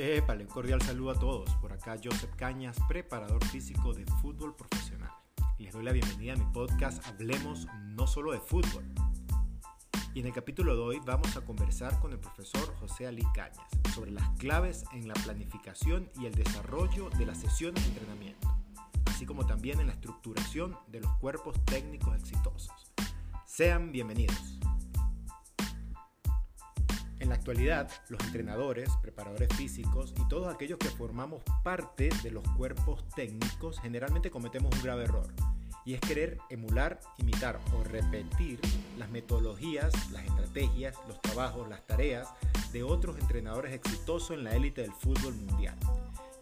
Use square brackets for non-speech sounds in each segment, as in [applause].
Épale, un cordial saludo a todos. Por acá Joseph Cañas, preparador físico de fútbol profesional. Les doy la bienvenida a mi podcast Hablemos no solo de fútbol. Y en el capítulo de hoy vamos a conversar con el profesor José Ali Cañas sobre las claves en la planificación y el desarrollo de las sesiones de entrenamiento, así como también en la estructuración de los cuerpos técnicos exitosos. Sean bienvenidos. En la actualidad, los entrenadores, preparadores físicos y todos aquellos que formamos parte de los cuerpos técnicos generalmente cometemos un grave error y es querer emular, imitar o repetir las metodologías, las estrategias, los trabajos, las tareas de otros entrenadores exitosos en la élite del fútbol mundial.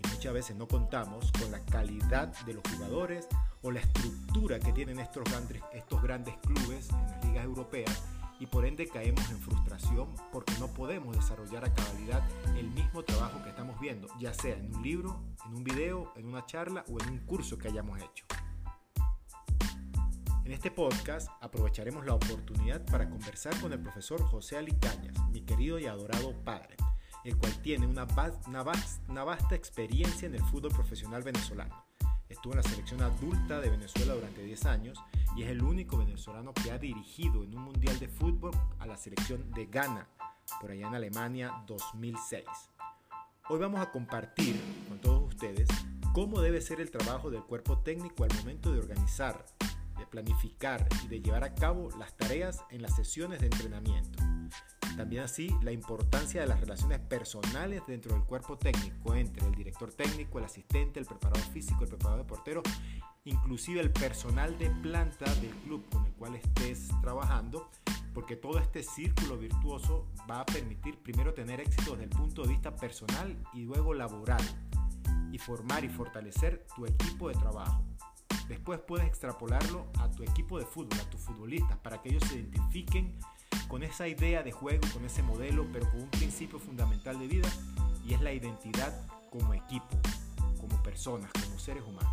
Y muchas veces no contamos con la calidad de los jugadores o la estructura que tienen estos grandes, clubes en las ligas europeas y por ende caemos en frustración porque no podemos desarrollar a cabalidad el mismo trabajo que estamos viendo, ya sea en un libro, en un video, en una charla o en un curso que hayamos hecho. En este podcast aprovecharemos la oportunidad para conversar con el profesor José Ali Cañas, mi querido y adorado padre, el cual tiene una vasta experiencia en el fútbol profesional venezolano Estuvo en la selección adulta de Venezuela durante 10 años y es el único venezolano que ha dirigido en un mundial de fútbol a la selección de Ghana, por allá en Alemania 2006. Hoy vamos a compartir con todos ustedes cómo debe ser el trabajo del cuerpo técnico al momento de organizar, de planificar y de llevar a cabo las tareas en las sesiones de entrenamiento. También así la importancia de las relaciones personales dentro del cuerpo técnico entre el director técnico, el asistente, el preparador físico, el preparador de portero, inclusive el personal de planta del club con el cual estés trabajando, porque todo este círculo virtuoso va a permitir primero tener éxito desde el punto de vista personal y luego laboral, y formar y fortalecer tu equipo de trabajo. Después puedes extrapolarlo a tu equipo de fútbol, a tus futbolistas, para que ellos se identifiquen con esa idea de juego, con ese modelo, pero con un principio fundamental de vida y es la identidad como equipo, como personas, como seres humanos.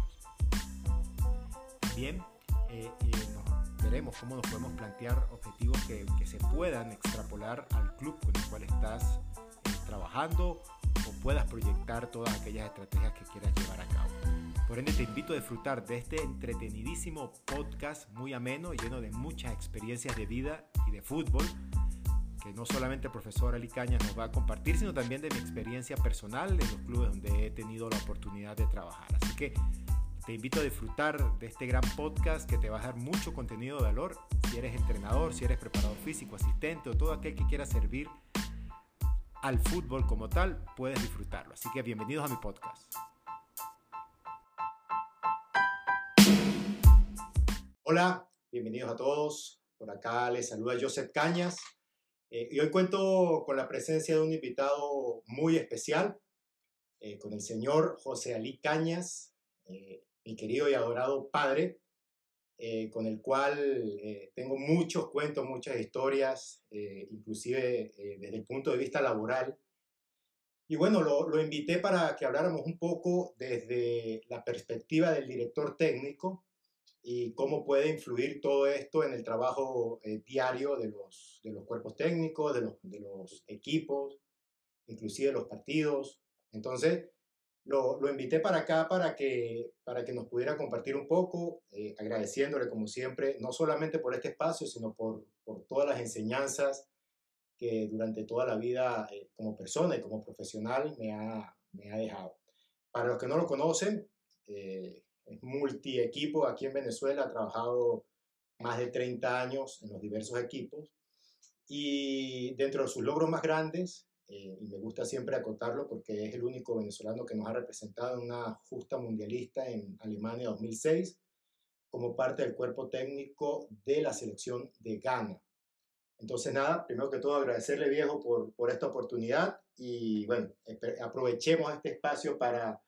Bien, eh, eh, veremos cómo nos podemos plantear objetivos que, se puedan extrapolar al club con el cual estás eh, trabajando o puedas proyectar todas aquellas estrategias que quieras llevar a cabo. Por ende te invito a disfrutar de este entretenidísimo podcast muy ameno, lleno de muchas experiencias de vida y de fútbol, que no solamente el profesor Ali nos va a compartir, sino también de mi experiencia personal en los clubes donde he tenido la oportunidad de trabajar. Así que te invito a disfrutar de este gran podcast que te va a dar mucho contenido de valor si eres entrenador, si eres preparador físico, asistente o todo aquel que quiera servir al fútbol como tal, puedes disfrutarlo. Así que bienvenidos a mi podcast. Hola, bienvenidos a todos. Por acá les saluda Joseph Cañas. Eh, y hoy cuento con la presencia de un invitado muy especial, eh, con el señor José Ali Cañas, eh, mi querido y adorado padre, con el cual tengo muchos cuentos, muchas historias, inclusive desde el punto de vista laboral. Y bueno, lo, lo invité para que habláramos un poco desde la perspectiva del director técnico, y cómo puede influir todo esto en el trabajo eh, diario de los, de los cuerpos técnicos, de los, de los equipos, inclusive los partidos. Entonces, lo, lo, invité para acá para que, para que nos pudiera compartir un poco, eh, agradeciéndole como siempre, no solamente por este espacio, sino por, por todas las enseñanzas que durante toda la vida eh, como persona y como profesional me ha, me ha dejado. Para los que no lo conocen, es multi-equipo aquí en Venezuela, ha trabajado más de 30 años en los diversos equipos y dentro de sus logros más grandes, eh, me gusta siempre acotarlo porque es el único venezolano que nos ha representado en una justa mundialista en Alemania 2006 como parte del cuerpo técnico de la selección de Ghana. Entonces, nada, primero que todo agradecerle viejo por, por esta oportunidad y bueno, aprovechemos este espacio para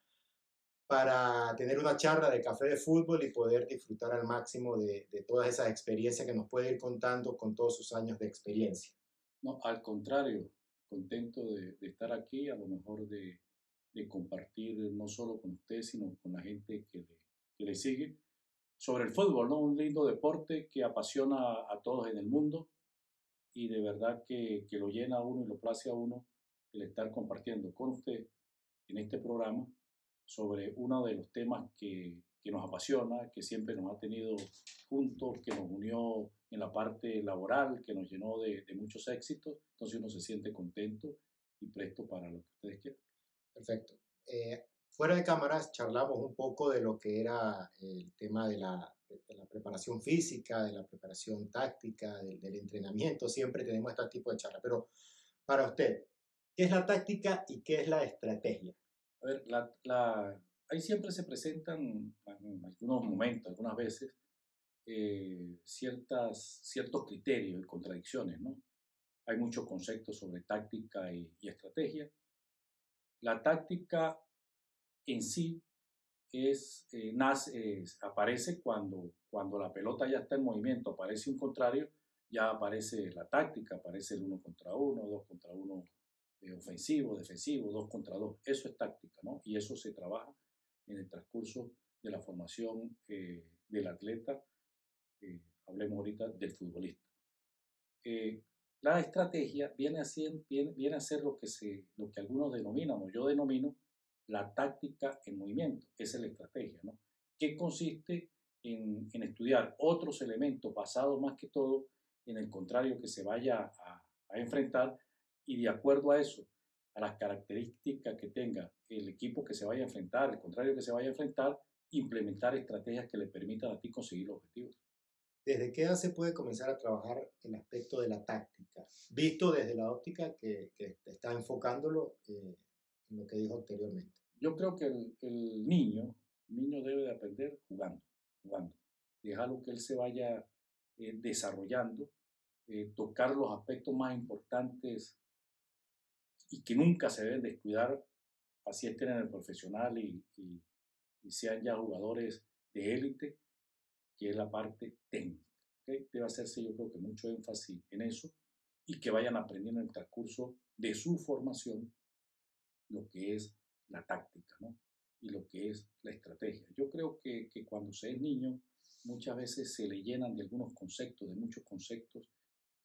para tener una charla de café de fútbol y poder disfrutar al máximo de, de todas esas experiencias que nos puede ir contando con todos sus años de experiencia. No, al contrario, contento de, estar aquí, a lo mejor de, compartir no solo con usted, sino con la gente que le, que le sigue sobre el fútbol, ¿no? Un lindo deporte que apasiona a todos en el mundo y de verdad que, que lo llena a uno y lo place a uno el estar compartiendo con usted en este programa sobre uno de los temas que, que nos apasiona, que siempre nos ha tenido juntos, que nos unió en la parte laboral, que nos llenó de, de muchos éxitos. Entonces uno se siente contento y presto para lo que ustedes quieran. Perfecto. Eh, fuera de cámaras charlamos un poco de lo que era el tema de la, de la preparación física, de la preparación táctica, del, del entrenamiento. Siempre tenemos este tipo de charlas. Pero para usted, ¿qué es la táctica y qué es la estrategia? A ver, la, la, ahí siempre se presentan en algunos momentos, algunas veces, eh, ciertas, ciertos criterios y contradicciones, ¿no? Hay muchos conceptos sobre táctica y, y estrategia. La táctica en sí es, eh, nace, es, aparece cuando, cuando la pelota ya está en movimiento, aparece un contrario, ya aparece la táctica, aparece el uno contra uno, dos contra uno eh, ofensivo, defensivo, dos contra dos. Eso es táctica, ¿no? Y eso se trabaja en el transcurso de la formación eh, del atleta, eh, hablemos ahorita del futbolista. Eh, la estrategia viene a, ser, viene, viene a ser lo que, se, lo que algunos denominan, o yo denomino, la táctica en movimiento, esa es la estrategia, ¿no? que consiste en, en, estudiar otros elementos basados más que todo en el contrario que se vaya a, a enfrentar y de acuerdo a eso, a las características que tenga el equipo que se vaya a enfrentar, el contrario que se vaya a enfrentar, implementar estrategias que le permitan a ti conseguir los objetivos. ¿Desde qué edad se puede comenzar a trabajar el aspecto de la táctica? Visto desde la óptica que, que está enfocándolo eh, en lo que dijo anteriormente. Yo creo que el, el, niño, el niño debe de aprender jugando, jugando. Dejarlo que él se vaya eh, desarrollando, eh, tocar los aspectos más importantes y que nunca se deben descuidar, así estén en el profesional y, y, y sean ya jugadores de élite, que es la parte técnica. ¿okay? Debe hacerse yo creo que mucho énfasis en eso y que vayan aprendiendo en el transcurso de su formación lo que es la táctica ¿no? y lo que es la estrategia. Yo creo que, que cuando se es niño muchas veces se le llenan de algunos conceptos, de muchos conceptos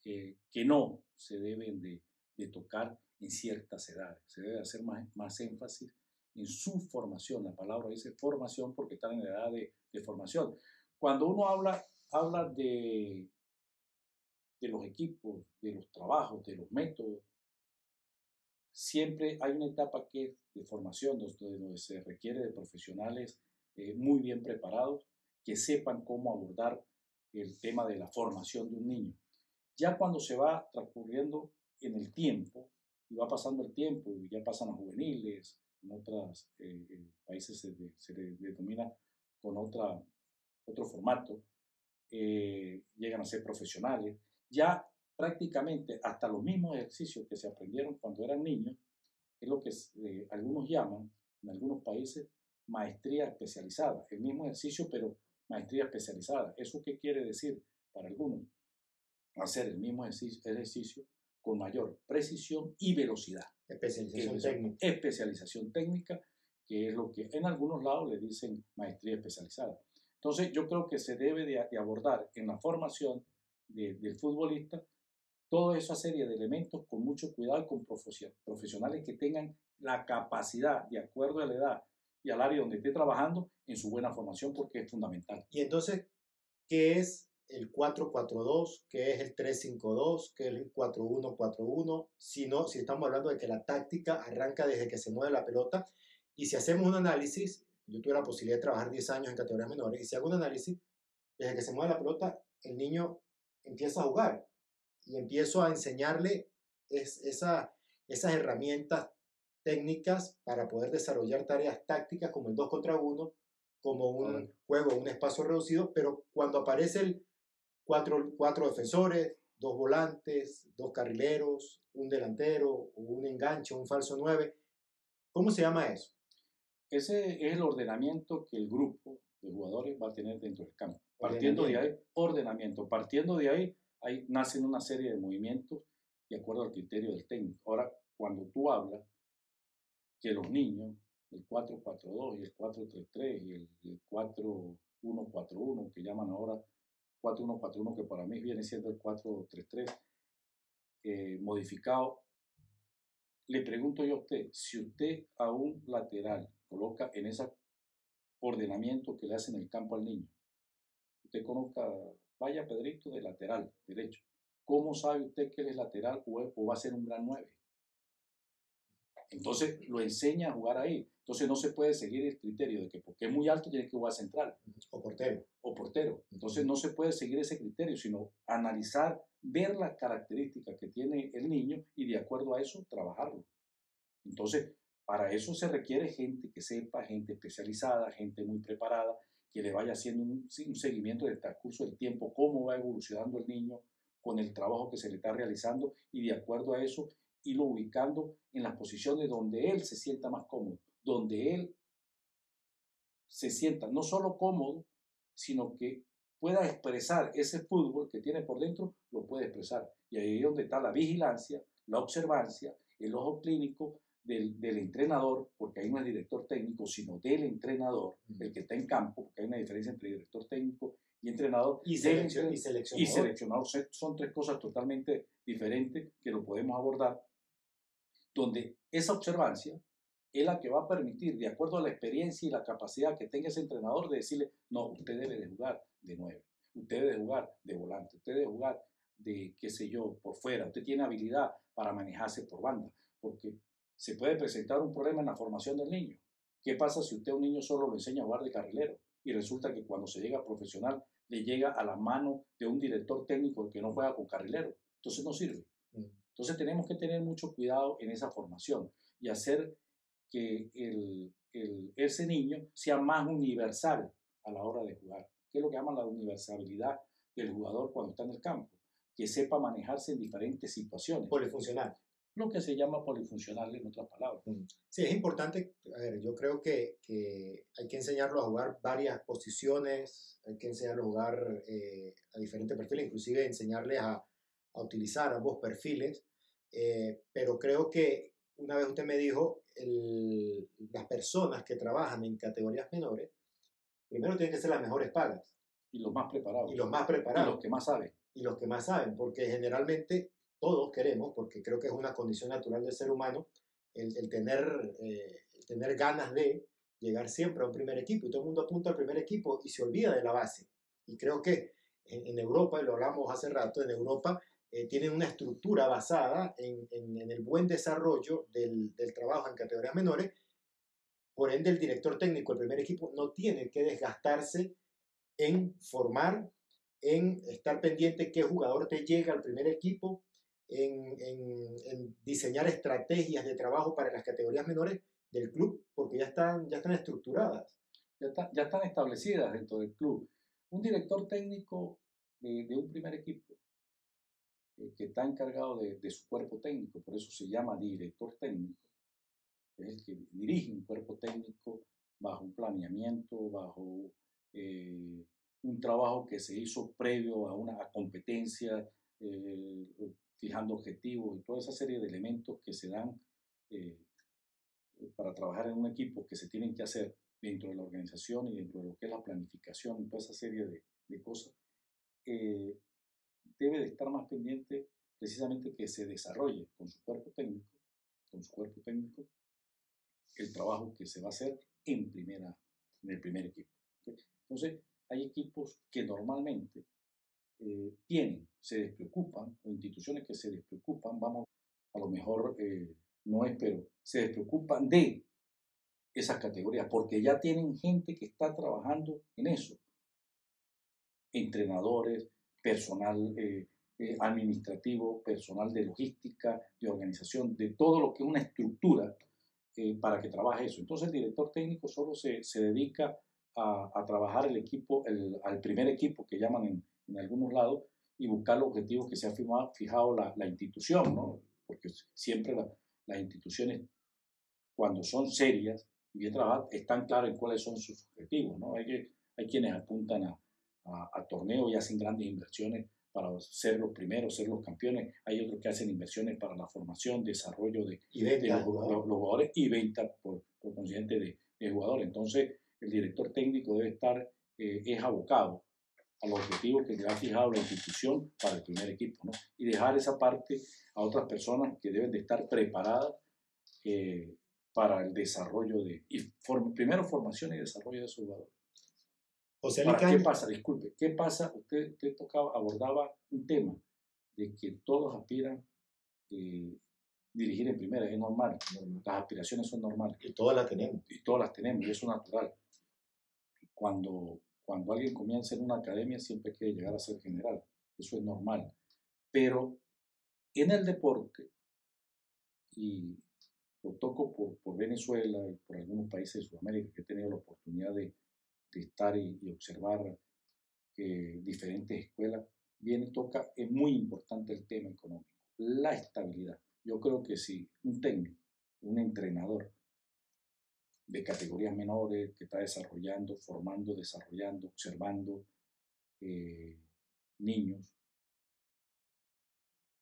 eh, que no se deben de, de tocar en ciertas edades. Se debe hacer más, más énfasis en su formación. La palabra dice formación porque están en la edad de, de formación. Cuando uno habla, habla de, de los equipos, de los trabajos, de los métodos, siempre hay una etapa que es de formación, donde, donde se requiere de profesionales eh, muy bien preparados, que sepan cómo abordar el tema de la formación de un niño. Ya cuando se va transcurriendo en el tiempo, y va pasando el tiempo, y ya pasan a juveniles, en otros eh, países se, de, denomina con otra, otro formato, eh, llegan a ser profesionales, ya prácticamente hasta los mismos ejercicios que se aprendieron cuando eran niños, es lo que eh, algunos llaman, en algunos países, maestría especializada, el mismo ejercicio, pero maestría especializada. ¿Eso qué quiere decir para algunos? Hacer el mismo ejercicio con mayor precisión y velocidad. Especialización técnica. Especialización técnica, que es lo que en algunos lados le dicen maestría especializada. Entonces, yo creo que se debe de, de abordar en la formación de, del futbolista toda esa serie de elementos con mucho cuidado, con profesionales que tengan la capacidad, de acuerdo a la edad y al área donde esté trabajando, en su buena formación, porque es fundamental. Y entonces, ¿qué es el 442, qué es el 352, qué es el 4141, si no, si estamos hablando de que la táctica arranca desde que se mueve la pelota y si hacemos un análisis, yo tuve la posibilidad de trabajar 10 años en categorías menores y si hago un análisis, desde que se mueve la pelota, el niño empieza a jugar y empiezo a enseñarle es, esa, esas herramientas técnicas para poder desarrollar tareas tácticas como el 2 contra 1, como un juego, un espacio reducido, pero cuando aparece el cuatro, cuatro defensores, dos volantes, dos carrileros, un delantero, un enganche, un falso 9. ¿Cómo se llama eso? Ese es el ordenamiento que el grupo de jugadores va a tener dentro del campo. Partiendo de ahí, ordenamiento. Partiendo de ahí, ahí nacen una serie de movimientos de acuerdo al criterio del técnico. Ahora, cuando tú hablas que los niños, el 4-4-2 y el 4-3-3 y el, el 4-1-4-1, que llaman ahora 4-1-4-1, que para mí viene siendo el 4-3-3, eh, modificado, le pregunto yo a usted, si usted a un lateral coloca en ese ordenamiento que le hace en el campo al niño, usted conozca, vaya Pedrito de lateral derecho, ¿cómo sabe usted que él es lateral o, va a ser un gran 9? Entonces lo enseña a jugar ahí. Entonces no se puede seguir el criterio de que porque es muy alto tiene que jugar central. O portero. O portero. Entonces no se puede seguir ese criterio, sino analizar, ver las características que tiene el niño y de acuerdo a eso trabajarlo. Entonces, para eso se requiere gente que sepa, gente especializada, gente muy preparada, que le vaya haciendo un, un seguimiento del transcurso del tiempo, cómo va evolucionando el niño con el trabajo que se le está realizando y de acuerdo a eso irlo ubicando en las posiciones donde él se sienta más cómodo, donde él se sienta no solo cómodo, sino que pueda expresar ese fútbol que tiene por dentro, lo puede expresar. Y ahí es donde está la vigilancia, la observancia, el ojo clínico del, entrenador, porque ahí no es director técnico, sino del entrenador, el que está en campo, porque hay una diferencia entre director técnico y entrenador. Y, seleccionador. Y seleccionador. Son tres cosas totalmente diferentes que lo podemos abordar, donde esa observancia es la que va a permitir, de acuerdo a la experiencia y la capacidad que tenga ese entrenador, de decirle, no, usted debe de jugar de nueve, usted debe de jugar de volante, usted debe jugar de, qué sé yo, por fuera, usted tiene habilidad para manejarse por banda, porque se puede presentar un problema en la formación del niño. ¿Qué pasa si usted a un niño solo lo enseña a jugar de carrilero y resulta que cuando se llega a profesional le llega a la mano de un director técnico que no juega con carrilero? Entonces no sirve. Entonces tenemos que tener mucho cuidado en esa formación y hacer que el, ese niño sea más universal a la hora de jugar. ¿Qué es lo que llaman la universalidad del jugador cuando está en el campo? Que sepa manejarse en diferentes situaciones. Polifuncional lo que se llama polifuncional en otras palabras. Mm. Sí, es importante, a ver, yo creo que, que hay que enseñarlo a jugar varias posiciones, hay que enseñarlo a jugar eh, a diferentes perfiles, inclusive enseñarles a, a utilizar ambos perfiles, eh, pero creo que una vez usted me dijo, el, las personas que trabajan en categorías menores, primero tienen que ser las mejores pagas. Y los más preparados. Y los más preparados. Y los que más saben. Y los que más saben, porque generalmente todos queremos, porque creo que es una condición natural del ser humano, el, tener, eh, tener ganas de llegar siempre a un primer equipo. Y todo el mundo apunta al primer equipo y se olvida de la base. Y creo que en, Europa, y lo hablamos hace rato, en Europa eh, tienen una estructura basada en, en, el buen desarrollo del, del, trabajo en categorías menores. Por ende, el director técnico del primer equipo no tiene que desgastarse en formar, en estar pendiente qué jugador te llega al primer equipo, en, diseñar estrategias de trabajo para las categorías menores del club, porque ya están, ya están estructuradas. Ya, ya están establecidas dentro del club. Un director técnico de, un primer equipo eh, que está encargado de, su cuerpo técnico, por eso se llama director técnico, es el que dirige un cuerpo técnico bajo un planeamiento, bajo eh, un trabajo que se hizo previo a una competencia, eh, fijando objetivos y toda esa serie de elementos que se dan eh, para trabajar en un equipo que se tienen que hacer dentro de la organización y dentro de lo que es la planificación y toda esa serie de, de cosas, eh, debe de estar más pendiente precisamente que se desarrolle con su cuerpo técnico, con su cuerpo técnico, el trabajo que se va a hacer en, primera, en el primer equipo. Entonces, hay equipos que normalmente eh, tienen, se despreocupan, o instituciones que se despreocupan, vamos, a lo mejor eh, no es, pero se despreocupan de esas categorías, porque ya tienen gente que está trabajando en eso. Entrenadores, personal eh, administrativo, personal de logística, de organización, de todo lo que es una estructura para que trabaje eso. Entonces el director técnico solo se, se dedica a, a, trabajar el equipo, el, al primer equipo que llaman en, en algunos lados y buscar los objetivos que se ha fijado la, la institución, ¿no? Porque siempre las instituciones, cuando son serias y bien trabajadas, están claras en cuáles son sus objetivos, ¿no? Hay, que, hay quienes apuntan a, a, torneos y hacen grandes inversiones para ser los primeros, ser los campeones. Hay otros que hacen inversiones para la formación, desarrollo de, los, jugadores y venta por, por consiguiente de, de, jugadores. Entonces, el director técnico debe estar, eh, es abocado a los objetivos que ha fijado la institución para el primer equipo, ¿no? Y dejar esa parte a otras personas que deben de estar preparadas eh, para el desarrollo de, y primero formación y desarrollo de su jugador. José ¿Qué pasa? Disculpe, ¿qué pasa? Usted, usted tocaba, abordaba un tema de que todos aspiran eh, dirigir en primera, es normal. Las aspiraciones son normales. Y todas las tenemos. Y todas las tenemos, y eso es natural. Cuando, cuando alguien comienza en una academia, siempre quiere llegar a ser general. Eso es normal. Pero en el deporte, y lo toco por, por Venezuela y por algunos países de Sudamérica que he tenido la oportunidad de, de estar y, observar eh, diferentes escuelas, viene, toca, es muy importante el tema económico, la estabilidad. Yo creo que si un técnico, un entrenador de categorías menores que está desarrollando, formando, desarrollando, observando eh, niños,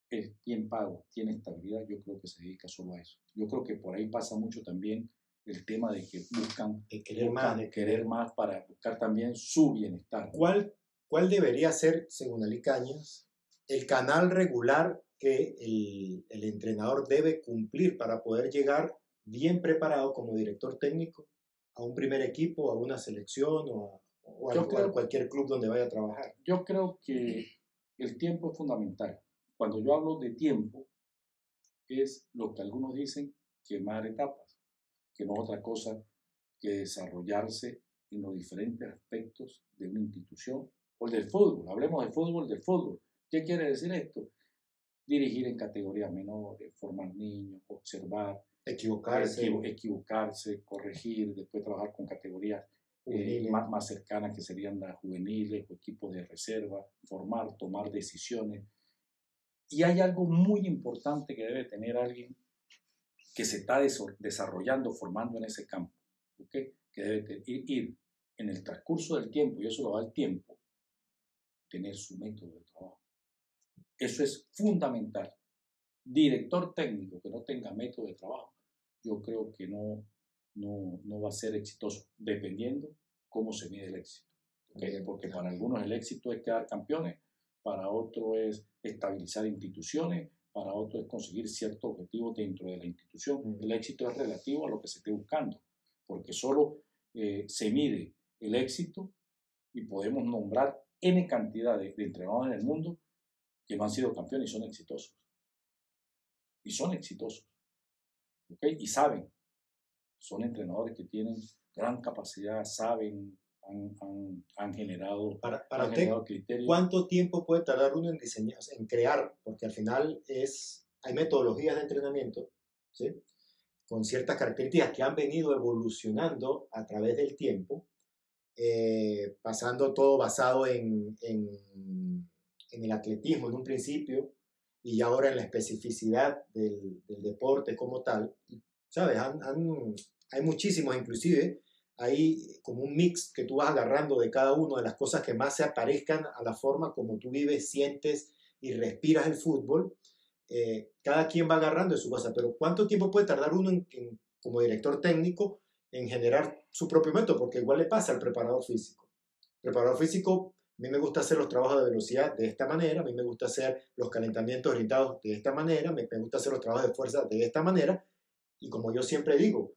es bien pago, tiene estabilidad, yo creo que se dedica solo a eso. Yo creo que por ahí pasa mucho también el tema de que buscan de querer más, de querer más para buscar también su bienestar. ¿Cuál, cuál debería ser, según Ali Cañas, el canal regular que el, el, entrenador debe cumplir para poder llegar bien preparado como director técnico a un primer equipo, a una selección o a, a cualquier club donde vaya a trabajar? Yo creo que el tiempo es fundamental. Cuando yo hablo de tiempo, es lo que algunos dicen quemar etapas, que no es otra cosa que desarrollarse en los diferentes aspectos de una institución o el del fútbol. Hablemos del fútbol, del fútbol. ¿Qué quiere decir esto? Dirigir en categorías menores, formar niños, observar, equivocarse, equivocarse corregir, después trabajar con categorías eh, más, más cercanas que serían las juveniles o equipos de reserva, formar, tomar decisiones y hay algo muy importante que debe tener alguien que se está desarrollando, formando en ese campo, que debe ir, en el transcurso del tiempo, y eso lo da el tiempo, tener su método de trabajo. Eso es fundamental. Director técnico que no tenga método de trabajo, yo creo que no, no, no va a ser exitoso, dependiendo cómo se mide el éxito. Porque para algunos el éxito es quedar campeones, para otro es estabilizar instituciones, para otro es conseguir ciertos objetivos dentro de la institución. El éxito es relativo a lo que se esté buscando, porque solo eh, se mide el éxito y podemos nombrar N cantidad de, entrenadores en el mundo que no han sido campeones y son exitosos. Y son exitosos. Y saben. Son entrenadores que tienen gran capacidad, saben han, generado, para, para criterios. ¿Cuánto tiempo puede tardar uno en diseñar, en crear? Porque al final es, hay metodologías de entrenamiento, ¿sí? con ciertas características que han venido evolucionando a través del tiempo, eh, pasando todo basado en, en, en, el atletismo en un principio y ahora en la especificidad del, del deporte como tal. ¿Sabes? Han, han, hay muchísimos, inclusive, hay como un mix que tú vas agarrando de cada una de las cosas que más se aparezcan a la forma como tú vives, sientes y respiras el fútbol. Eh, cada quien va agarrando de su cosa, pero ¿cuánto tiempo puede tardar uno como director técnico en generar su propio método? Porque igual le pasa al preparador físico. Preparador físico, a mí me gusta hacer los trabajos de velocidad de esta manera, a mí me gusta hacer los calentamientos orientados de esta manera, me, me gusta hacer los trabajos de fuerza de esta manera, y como yo siempre digo,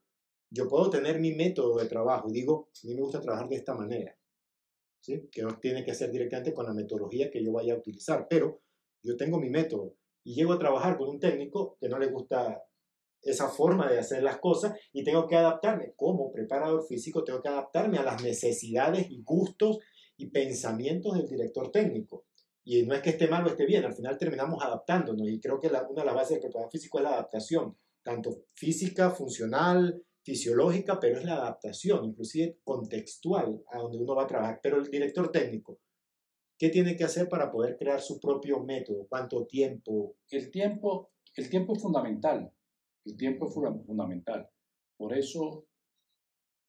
yo puedo tener mi método de trabajo y digo, a mí me gusta trabajar de esta manera, ¿sí? que no tiene que ser directamente con la metodología que yo vaya a utilizar, pero yo tengo mi método y llego a trabajar con un técnico que no le gusta esa forma de hacer las cosas y tengo que adaptarme. Como preparador físico tengo que adaptarme a las necesidades y gustos y pensamientos del director técnico. Y no es que esté mal o esté bien, al final terminamos adaptándonos y creo que una de las bases del preparador físico es la adaptación, tanto física, funcional, fisiológica, pero es la adaptación, inclusive contextual, a donde uno va a trabajar. Pero el director técnico, ¿qué tiene que hacer para poder crear su propio método? ¿Cuánto tiempo? El tiempo, el tiempo es fundamental. El tiempo es fundamental. Por eso,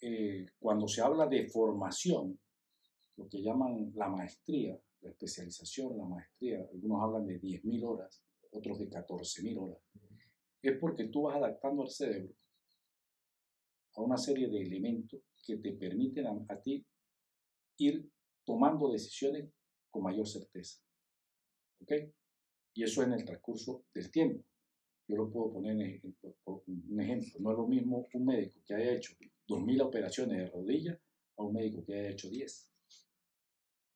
eh, cuando se habla de formación, lo que llaman la maestría, la especialización, la maestría, algunos hablan de 10.000 horas, otros de 14.000 horas, es porque tú vas adaptando al cerebro a una serie de elementos que te permiten a, ti ir tomando decisiones con mayor certeza. ¿Ok? Y eso en el transcurso del tiempo. Yo lo puedo poner en un ejemplo. No es lo mismo un médico que haya hecho 2.000 operaciones de rodilla a un médico que haya hecho 10.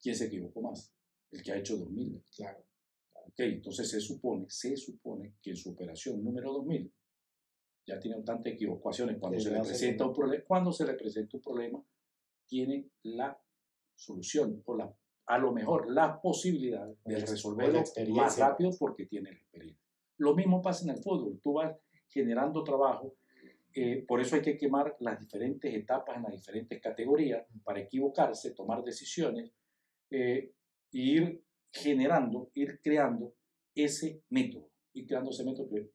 ¿Quién se equivocó más? El que ha hecho 2.000. Claro. Ok, entonces se supone, se supone que en su operación número 2000 ya tiene tantas equivocaciones. Cuando, se le, presenta un problema, cuando se le presenta un problema, tiene la solución o la, a lo mejor la posibilidad de resolverlo más rápido porque tiene la experiencia. Lo mismo pasa en el fútbol. Tú vas generando trabajo. Eh, por eso hay que quemar las diferentes etapas en las diferentes categorías para equivocarse, tomar decisiones eh, e ir generando, ir creando ese método. Ir creando ese método que,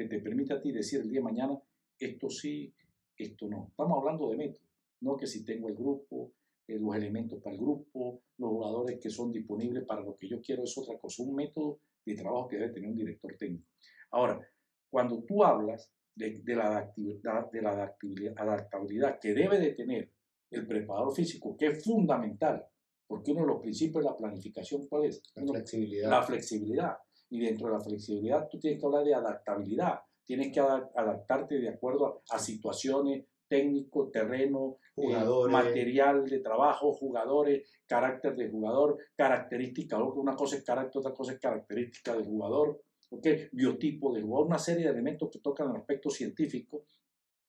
que te permite a ti decir el día de mañana, esto sí, esto no. Estamos hablando de método, no que si tengo el grupo, eh, los elementos para el grupo, los jugadores que son disponibles para lo que yo quiero es otra cosa, un método de trabajo que debe tener un director técnico. Ahora, cuando tú hablas de, la, adaptabilidad, de la adaptabilidad que debe de tener el preparador físico, que es fundamental, porque uno de los principios de la planificación, ¿cuál es? La flexibilidad. La flexibilidad. Y dentro de la flexibilidad tú tienes que hablar de adaptabilidad, tienes que adaptarte de acuerdo a, situaciones, técnico, terreno, eh, material de trabajo, jugadores, carácter de jugador, característica, una cosa es carácter, otra cosa es característica del jugador, ¿okay? biotipo del jugador, una serie de elementos que tocan el aspecto científico.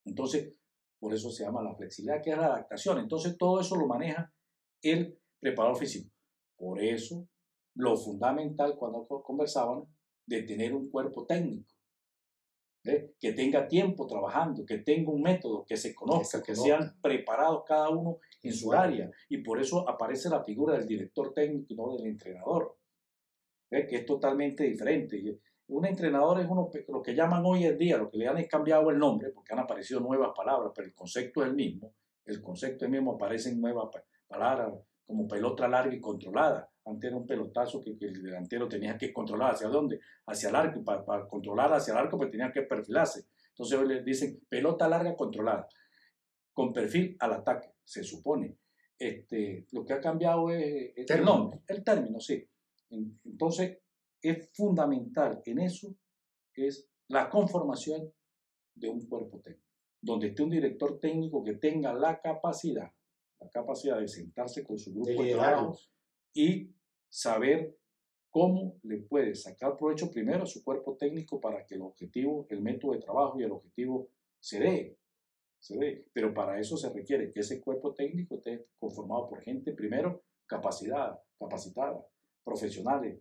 Entonces, por eso se llama la flexibilidad, que es la adaptación. Entonces, todo eso lo maneja el preparador físico. Por eso, lo fundamental cuando conversaban de tener un cuerpo técnico, que tenga tiempo trabajando, que tenga un método, que se conozca, que, sean preparados cada uno en su área. Y por eso aparece la figura del director técnico y no del entrenador, que es totalmente diferente. Un entrenador es uno, lo que llaman hoy en día, lo que le han cambiado el nombre, porque han aparecido nuevas palabras, pero el concepto es el mismo. El concepto es el mismo, aparecen nuevas palabras como pelota larga y controlada. Antes era un pelotazo que, el delantero tenía que controlar hacia dónde, hacia el arco, y para, controlar hacia el arco pues tenía que perfilarse. Entonces hoy le dicen pelota larga controlada, con perfil al ataque, se supone. Este, lo que ha cambiado es, el nombre, el término, sí. Entonces, es fundamental en eso, es la conformación de un cuerpo técnico, donde esté un director técnico que tenga la capacidad, la capacidad de sentarse con su grupo de, trabajo y saber cómo le puede sacar provecho primero a su cuerpo técnico para que el objetivo, el método de trabajo y el objetivo se dé. Se dé. Pero para eso se requiere que ese cuerpo técnico esté conformado por gente, primero, capacidad, capacitada, profesionales,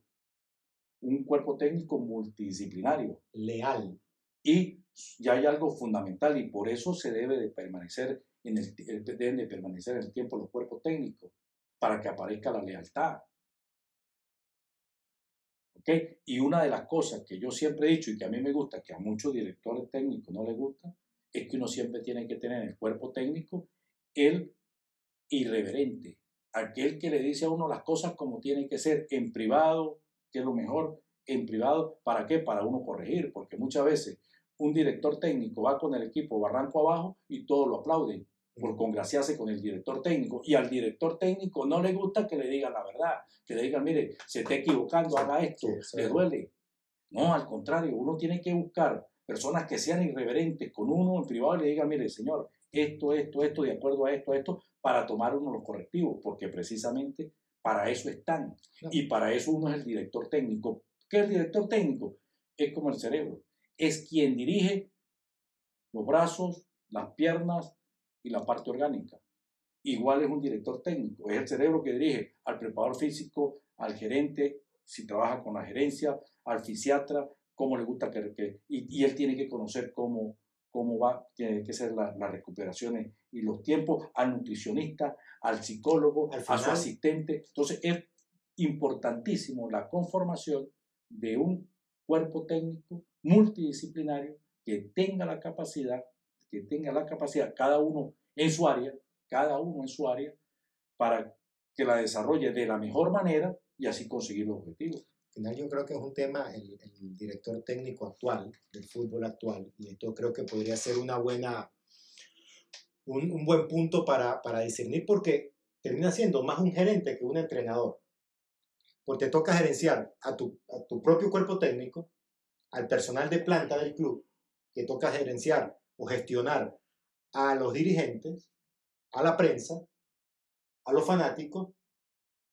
un cuerpo técnico multidisciplinario. Leal. Y ya hay algo fundamental y por eso se debe de permanecer en el, deben de permanecer en el tiempo los cuerpos técnicos para que aparezca la lealtad. ¿Ok? Y una de las cosas que yo siempre he dicho y que a mí me gusta, que a muchos directores técnicos no les gusta, es que uno siempre tiene que tener en el cuerpo técnico el irreverente, aquel que le dice a uno las cosas como tienen que ser en privado, que es lo mejor en privado. ¿Para qué? Para uno corregir, porque muchas veces un director técnico va con el equipo barranco abajo y todos lo aplauden por congraciarse con el director técnico. Y al director técnico no le gusta que le digan la verdad, que le digan, mire, se está equivocando, haga esto, le duele. No, al contrario, uno tiene que buscar personas que sean irreverentes con uno en privado y le digan, mire, señor, esto, esto, esto, de acuerdo a esto, a esto, para tomar uno los correctivos, porque precisamente para eso están. Y para eso uno es el director técnico. ¿Qué es el director técnico? Es como el cerebro. Es quien dirige los brazos, las piernas y la parte orgánica. Igual es un director técnico. Es el cerebro que dirige al preparador físico, al gerente, si trabaja con la gerencia, al fisiatra, cómo le gusta que... y, y él tiene que conocer cómo, cómo va, tiene que ser las recuperaciones y los tiempos, al nutricionista, al psicólogo, a su asistente. Entonces es importantísimo la conformación de un cuerpo técnico multidisciplinario que tenga la capacidad, que tenga la capacidad, cada uno en su área, cada uno en su área, para que la desarrolle de la mejor manera y así conseguir los objetivos. Al final yo creo que es un tema, el, el director técnico actual, del fútbol actual, y esto creo que podría ser una buena un, buen punto para, para, discernir porque termina siendo más un gerente que un entrenador. Porque te toca gerenciar a tu, a tu propio cuerpo técnico, al personal de planta del club, que toca gerenciar o gestionar a los dirigentes, a la prensa, a los fanáticos,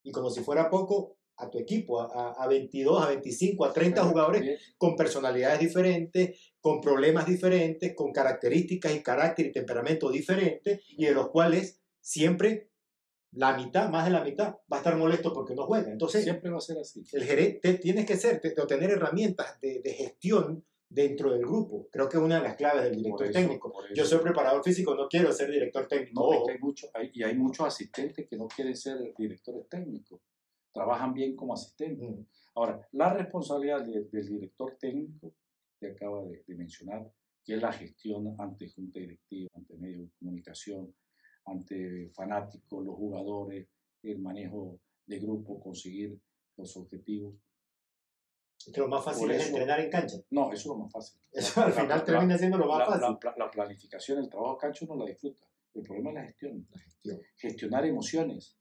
y como si fuera poco, a tu equipo, a, a 22, a 25, a 30 jugadores con personalidades diferentes, con problemas diferentes, con características y carácter y temperamento diferentes, y de los cuales siempre la mitad, más de la mitad, va a estar molesto porque no juega. Entonces, siempre va a ser así. El gerente, tienes que ser, tener herramientas de, de, gestión dentro del grupo. Creo que es una de las claves del director técnico. Yo soy preparador físico, no quiero ser director técnico. No, hay mucho, hay, y hay muchos asistentes que no quieren ser directores técnicos. Trabajan bien como asistentes. Mm. Ahora, la responsabilidad del director técnico, que acaba de, de mencionar, que es la gestión ante junta directiva, ante medios de comunicación, ante fanáticos, los jugadores, el manejo de grupo, conseguir los objetivos. Que lo más fácil es entrenar en cancha. No, eso es lo más fácil. Eso al final termina siendo lo más fácil. La, planificación, el trabajo cancha uno la disfruta. El problema es la gestión. La gestión. Gestionar emociones.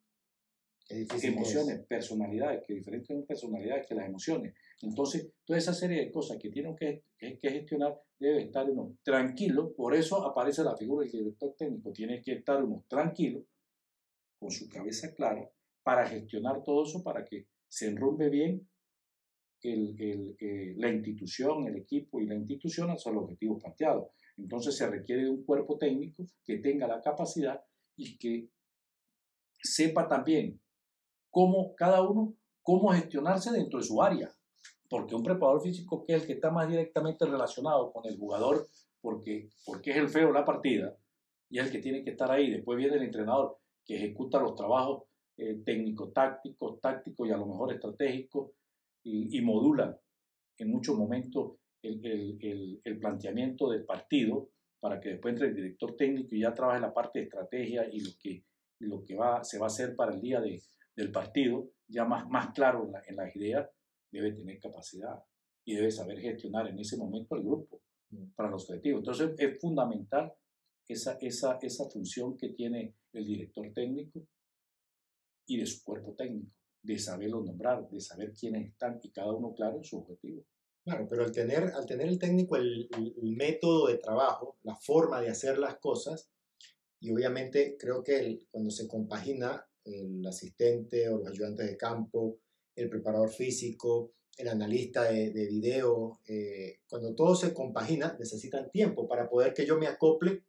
emociones, personalidades, que diferentes son personalidades que las emociones. Entonces, toda esa serie de cosas que tienen que, que, gestionar debe estar uno tranquilo. Por eso aparece la figura del director técnico. Tiene que estar uno tranquilo, con su cabeza clara, para gestionar todo eso, para que se enrumbe bien la institución, el equipo y la institución hacia los objetivos planteados. Entonces se requiere de un cuerpo técnico que tenga la capacidad y que sepa también cómo cada uno, cómo gestionarse dentro de su área porque un preparador físico que es el que está más directamente relacionado con el jugador, porque, porque es el feo la partida, y es el que tiene que estar ahí. Después viene el entrenador que ejecuta los trabajos eh, técnicos, tácticos, tácticos y a lo mejor estratégicos, y, modula en muchos momentos el, el, el, planteamiento del partido para que después entre el director técnico y ya trabaje la parte de estrategia y lo que, lo que va, se va a hacer para el día de, del partido, ya más, más claro en, en las ideas debe tener capacidad y debe saber gestionar en ese momento el grupo mm. para los objetivos. Entonces es fundamental esa, esa, esa función que tiene el director técnico y de su cuerpo técnico, de saberlo nombrar, de saber quiénes están y cada uno claro en su objetivo. Claro, pero al tener, al tener el técnico el, método de trabajo, la forma de hacer las cosas, y obviamente creo que cuando se compagina el asistente o los ayudantes de campo, el preparador físico, el analista de, de video, eh, cuando todo se compagina, necesitan tiempo para poder que yo me acople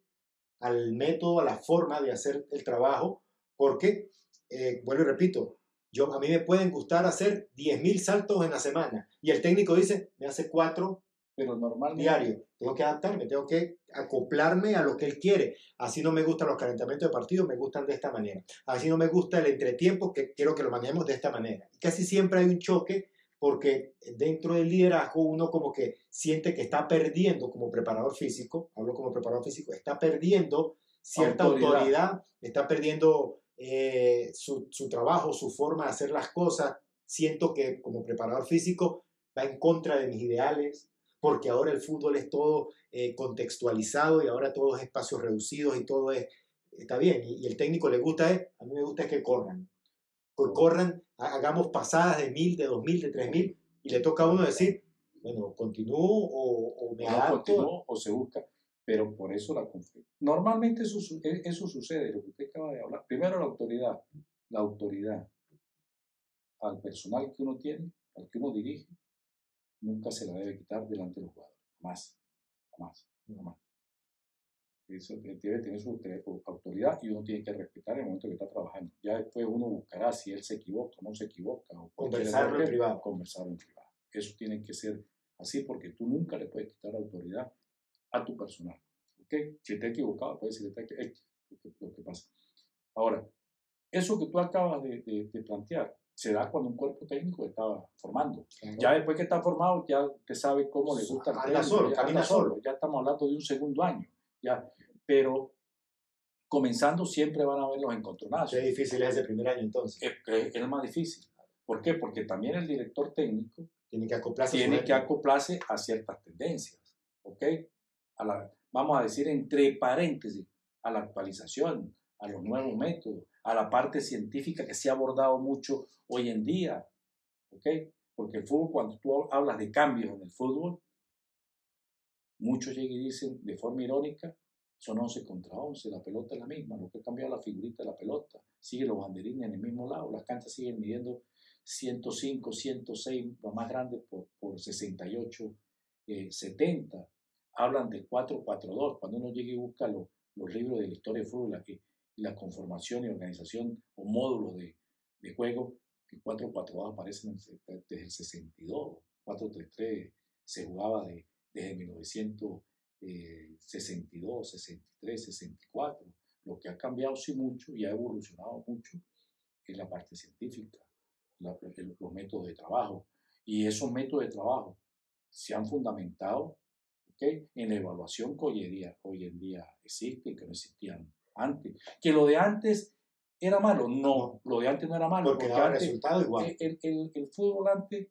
al método, a la forma de hacer el trabajo, porque, eh, vuelvo y repito, yo, a mí me pueden gustar hacer 10.000 saltos en la semana y el técnico dice, me hace cuatro pero normal diario. Tengo que adaptarme, tengo que acoplarme a lo que él quiere. Así no me gustan los calentamientos de partido, me gustan de esta manera. Así no me gusta el entretiempo, que quiero que lo manejemos de esta manera. casi siempre hay un choque porque dentro del liderazgo uno como que siente que está perdiendo como preparador físico, hablo como preparador físico, está perdiendo cierta autoridad, está perdiendo eh, su, su trabajo, su forma de hacer las cosas. Siento que como preparador físico va en contra de mis ideales, porque ahora el fútbol es todo eh, contextualizado y ahora todo es espacios reducidos y todo es, está bien, y, el técnico le gusta es, a mí me gusta es que corran, que corran, hagamos pasadas de mil, de dos mil, de tres mil, y le toca a uno decir, bueno, continúo o, me adapto. o se busca, pero por eso la Normalmente eso, e, eso sucede, lo que usted acaba de hablar. Primero la autoridad, la autoridad al personal que uno tiene, al que uno dirige, nunca se la debe quitar delante de los jugadores. Jamás. Jamás. Jamás. Eso debe tener su autoridad y uno tiene que respetar el momento que está trabajando. Ya después uno buscará si él se equivoca o no se equivoca. O conversarlo en privado. Conversarlo en privado. Eso tiene que ser así porque tú nunca le puedes quitar la autoridad a tu personal. ¿Ok? Si está equivocado, puede decir que, lo que pasa. Ahora, eso que tú acabas de, de plantear, se da cuando un cuerpo técnico está formando. Ya después que está formado, ya usted sabe cómo le gusta el técnico, solo, camina solo. Ya estamos hablando de un segundo año. Ya. Pero comenzando siempre van a haber los encontronazos. Qué difícil es ese primer año entonces. Es, es, más difícil. ¿Por qué? Porque también el director técnico tiene que acoplarse, tiene que acoplarse a ciertas tendencias. ¿Ok? A la, vamos a decir entre paréntesis, a la actualización, a los nuevos métodos, a la parte científica que se ha abordado mucho hoy en día. ¿Ok? Porque el fútbol, cuando tú hablas de cambios en el fútbol, Muchos llegan y dicen de forma irónica, son 11 contra 11, la pelota es la misma, lo que ha cambiado la figurita de la pelota, sigue los banderines en el mismo lado, las canchas siguen midiendo 105, 106, lo más grande por, por 68, 70. Hablan de 4-4-2, cuando uno llega y busca los libros de la historia de fútbol, la, la conformación y organización o módulos de, de juego, el 4-4-2 aparece desde el 62, 4-3-3 se jugaba de, desde 1962, 63, 64. Lo que ha cambiado sí mucho y ha evolucionado mucho es la parte científica, los métodos de trabajo. Y esos métodos de trabajo se han fundamentado en la evaluación que hoy en, día, hoy en día existe, que no existían antes. Que lo de antes era malo, no, lo de antes no era malo. Porque, porque resultado igual. El, el, el, fútbol antes,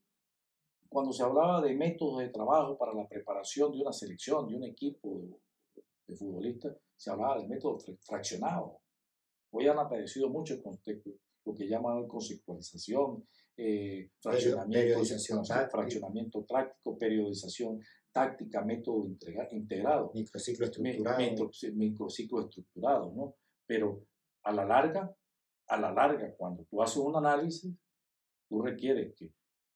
cuando se hablaba de métodos de trabajo para la preparación de una selección, de un equipo de, de futbolistas, se hablaba de método fraccionado. Hoy han aparecido mucho lo que llaman conceptualización, eh, fraccionamiento, fraccionamiento táctico, periodización táctica, método integrado. Microciclo estructurado. microciclo estructurado, ¿no? Pero a la larga, a la larga, cuando tú haces un análisis, tú requieres que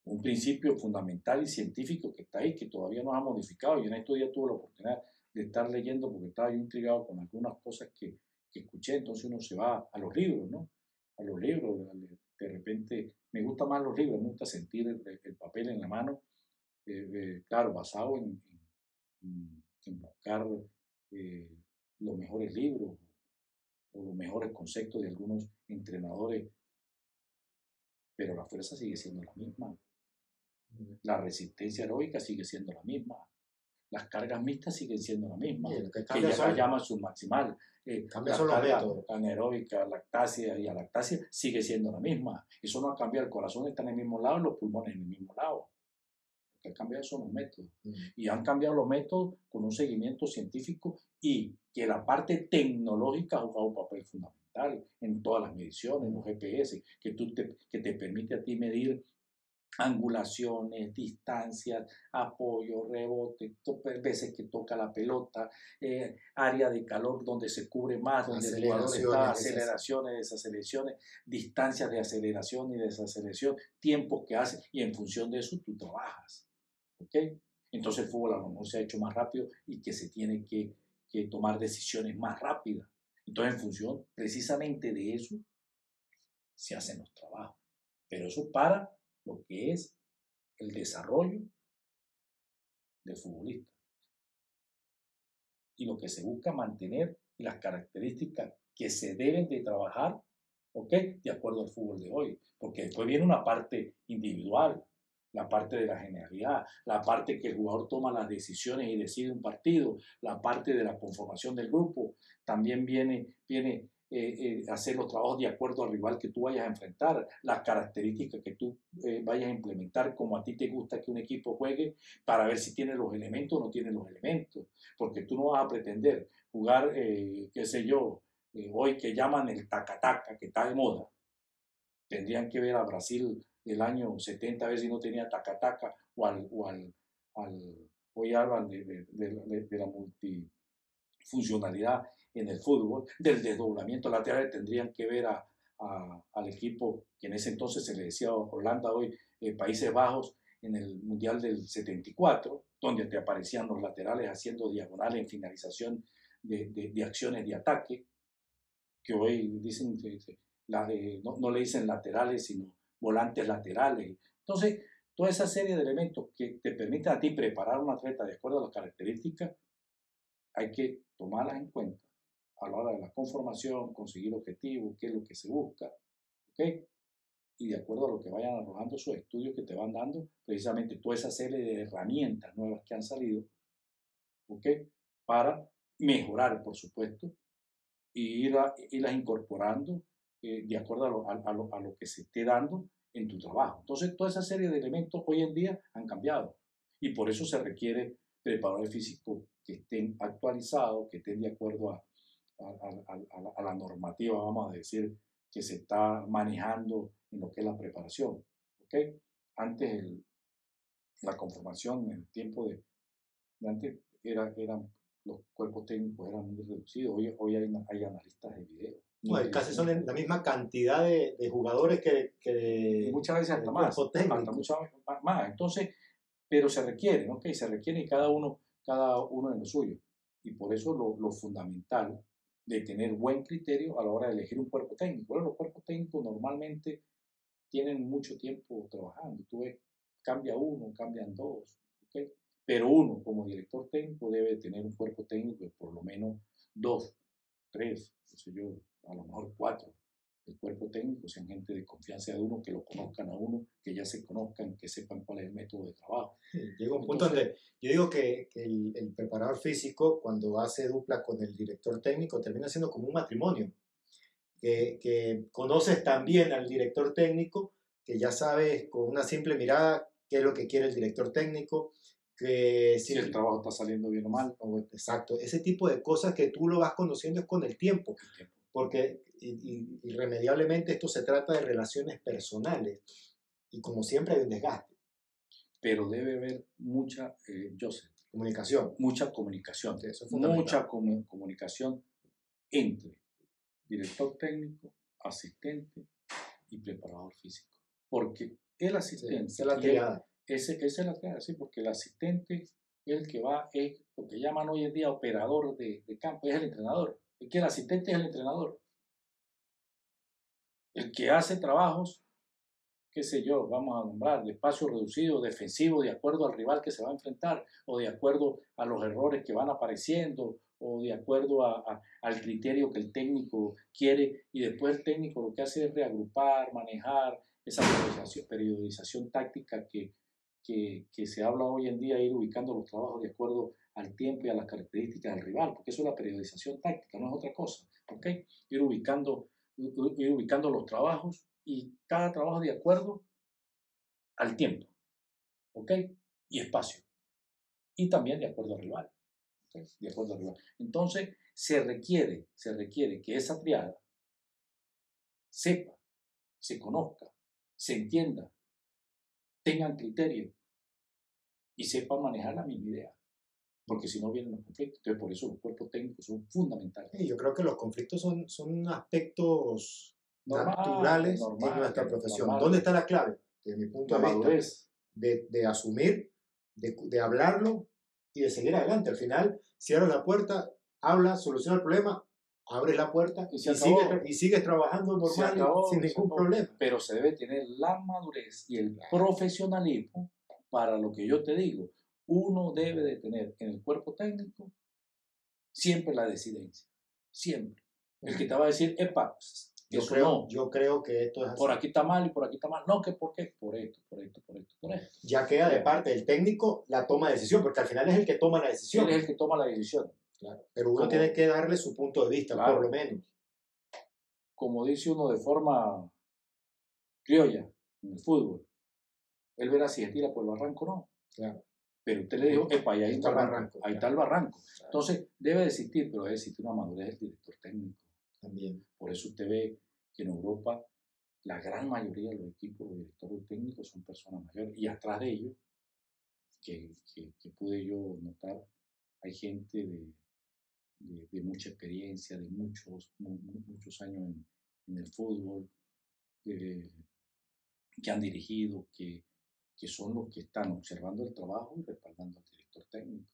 un principio fundamental y científico que está ahí, que todavía no ha modificado. Y en estos días tuve la oportunidad de estar leyendo porque estaba yo intrigado con algunas cosas que, que escuché, entonces uno se va a los libros, ¿no? A los libros, de repente me gusta más los libros, me gusta sentir el, el papel en la mano, eh, eh, claro, basado en, en, en buscar eh, los mejores libros o los mejores conceptos de algunos entrenadores, pero la fuerza sigue siendo la misma. La resistencia heroica sigue siendo la misma. Las cargas mixtas siguen siendo la misma. que, ya la llaman submaximal. Eh, la carga anaeróbica, lactasia y alactasia sigue siendo la misma. Eso no ha cambiado. El corazón está en el mismo lado los pulmones en el mismo lado. Que ha cambiado son los métodos. Y han cambiado los métodos con un seguimiento científico y que la parte tecnológica ha jugado un papel fundamental en todas las mediciones, los GPS, que, tú te, que te permite a ti medir angulaciones, distancias, apoyo, rebote, veces que toca la pelota, eh, área de calor donde se cubre más, donde el jugador está, aceleraciones, desaceleraciones, distancias de aceleración y desaceleración, tiempos que hace, y en función de eso tú trabajas. Entonces el fútbol a lo mejor se ha hecho más rápido y que se tiene que que tomar decisiones más rápidas. Entonces, en función precisamente de eso, se hacen los trabajos. Pero eso para lo que es el desarrollo del futbolista. Y lo que se busca mantener las características que se deben de trabajar, ¿ok? De acuerdo al fútbol de hoy. Porque después viene una parte individual, la parte de la genialidad, la parte que el jugador toma las decisiones y decide un partido, la parte de la conformación del grupo, también viene, viene eh, eh, hacer los trabajos de acuerdo al rival que tú vayas a enfrentar, las características que tú eh, vayas a implementar, como a ti te gusta que un equipo juegue, para ver si tiene los elementos o no tiene los elementos, porque tú no vas a pretender jugar, qué sé yo, hoy que llaman el tacataca, que está de moda. Tendrían que ver a Brasil del año 70, a ver si no tenía taca-taca o al, o al, hoy hablan de, de, de, la multifuncionalidad en el fútbol, del desdoblamiento lateral, tendrían que ver a, al equipo que en ese entonces se le decía Holanda, hoy eh, Países Bajos, en el Mundial del 74, donde te aparecían los laterales haciendo diagonales en finalización de, de acciones de ataque, que hoy dicen, la, no, no, le dicen laterales, sino volantes laterales. Entonces, toda esa serie de elementos que te permiten a ti preparar un atleta de acuerdo a las características, hay que tomarlas en cuenta a la hora de la conformación, conseguir objetivos, qué es lo que se busca, ¿ok? Y de acuerdo a lo que vayan arrojando sus estudios que te van dando, precisamente toda esa serie de herramientas nuevas que han salido, ¿ok? Para mejorar, por supuesto, y ir irlas incorporando eh, de acuerdo a lo, a, lo, a lo que se esté dando en tu trabajo. Entonces, toda esa serie de elementos hoy en día han cambiado y por eso se requiere preparadores físicos que estén actualizados, que estén de acuerdo a, a, la normativa, vamos a decir, que se está manejando en lo que es la preparación. ¿okay? Antes la conformación en el tiempo de, antes era, eran, los cuerpos técnicos eran muy reducidos. Hoy, hoy hay, hay analistas de video. Bueno, casi son la misma cantidad de, de jugadores que, que muchas veces hasta más, hasta muchas más. Entonces, pero se requiere, ¿no? se requiere y cada uno, cada uno en lo suyo. Y por eso lo, lo, fundamental de tener buen criterio a la hora de elegir un cuerpo técnico. Bueno, los cuerpos técnicos normalmente tienen mucho tiempo trabajando. Tú ves, cambia uno, cambian dos. Pero uno, como director técnico, debe tener un cuerpo técnico de por lo menos dos, tres, no sé yo, a lo mejor cuatro. El cuerpo técnico sean gente de confianza de uno, que lo conozcan a uno, que ya se conozcan, que sepan cuál es el método de trabajo. llega un punto donde yo digo que, el, el, preparador físico, cuando hace dupla con el director técnico, termina siendo como un matrimonio. Que, que conoces también al director técnico, que ya sabes con una simple mirada qué es lo que quiere el director técnico, que si, el trabajo está saliendo bien o mal. Exacto, ese tipo de cosas que tú lo vas conociendo es con el tiempo, porque irremediablemente esto se trata de relaciones personales y como siempre hay un desgaste. Pero debe haber mucha, eh, Joseph, comunicación. Mucha comunicación. mucha comunicación entre director técnico, asistente y preparador físico. Porque el asistente... es la ese, esa es la clave, sí, porque el asistente es el que va, es lo que llaman hoy en día operador de, campo, es el entrenador. Es que el asistente es el entrenador. El que hace trabajos, qué sé yo, vamos a nombrar, de espacio reducido, defensivo, de acuerdo al rival que se va a enfrentar, o de acuerdo a los errores que van apareciendo, o de acuerdo al criterio que el técnico quiere, y después el técnico lo que hace es reagrupar, manejar esa periodización táctica que, que, que, se habla hoy en día, ir ubicando los trabajos de acuerdo al tiempo y a las características del rival, porque eso es la periodización táctica, no es otra cosa. ¿ok? Ir, ubicando, ir ubicando los trabajos y cada trabajo de acuerdo al tiempo ¿ok? y espacio. Y también de acuerdo al rival. De acuerdo al rival. Entonces, se requiere, se requiere que esa triada sepa, se conozca, se entienda tengan criterio y sepan manejar la misma idea. Porque si no vienen los conflictos. Entonces, por eso los cuerpos técnicos son fundamentales. yo creo que los conflictos son, son aspectos naturales en nuestra profesión. ¿Dónde está la clave? Desde mi punto de vista, de, de, asumir, de, de hablarlo y de seguir adelante. Al final, cierras la puerta, hablas, soluciona el problema, abres la puerta y, sigues, trabajando normal sin ningún problema. Pero se debe tener la madurez y el profesionalismo para lo que yo te digo. Uno debe de tener en el cuerpo técnico siempre la decidencia. Siempre. El que te va a decir, epa, yo creo, yo creo que esto es así. Por aquí está mal y por aquí está mal. No, que por qué, por esto, por esto, por esto, por esto. Ya queda de parte del técnico la toma de decisión, porque al final es el que toma la decisión. Él es el que toma la decisión. Pero uno tiene que darle su punto de vista, por lo menos. Como dice uno de forma criolla en el fútbol, él verá si se tira por el barranco o no. Claro. Pero usted le dijo, epa, ahí está el barranco. Ahí está el barranco. Entonces, debe existir, pero debe existir una madurez del director técnico. También. Por eso usted ve que en Europa la gran mayoría de los equipos de directores técnicos son personas mayores. Y atrás de ellos, que, que, que pude yo notar, hay gente de de, mucha experiencia, de muchos, muchos años en, en el fútbol, eh, que han dirigido, que, que, son los que están observando el trabajo y respaldando al director técnico.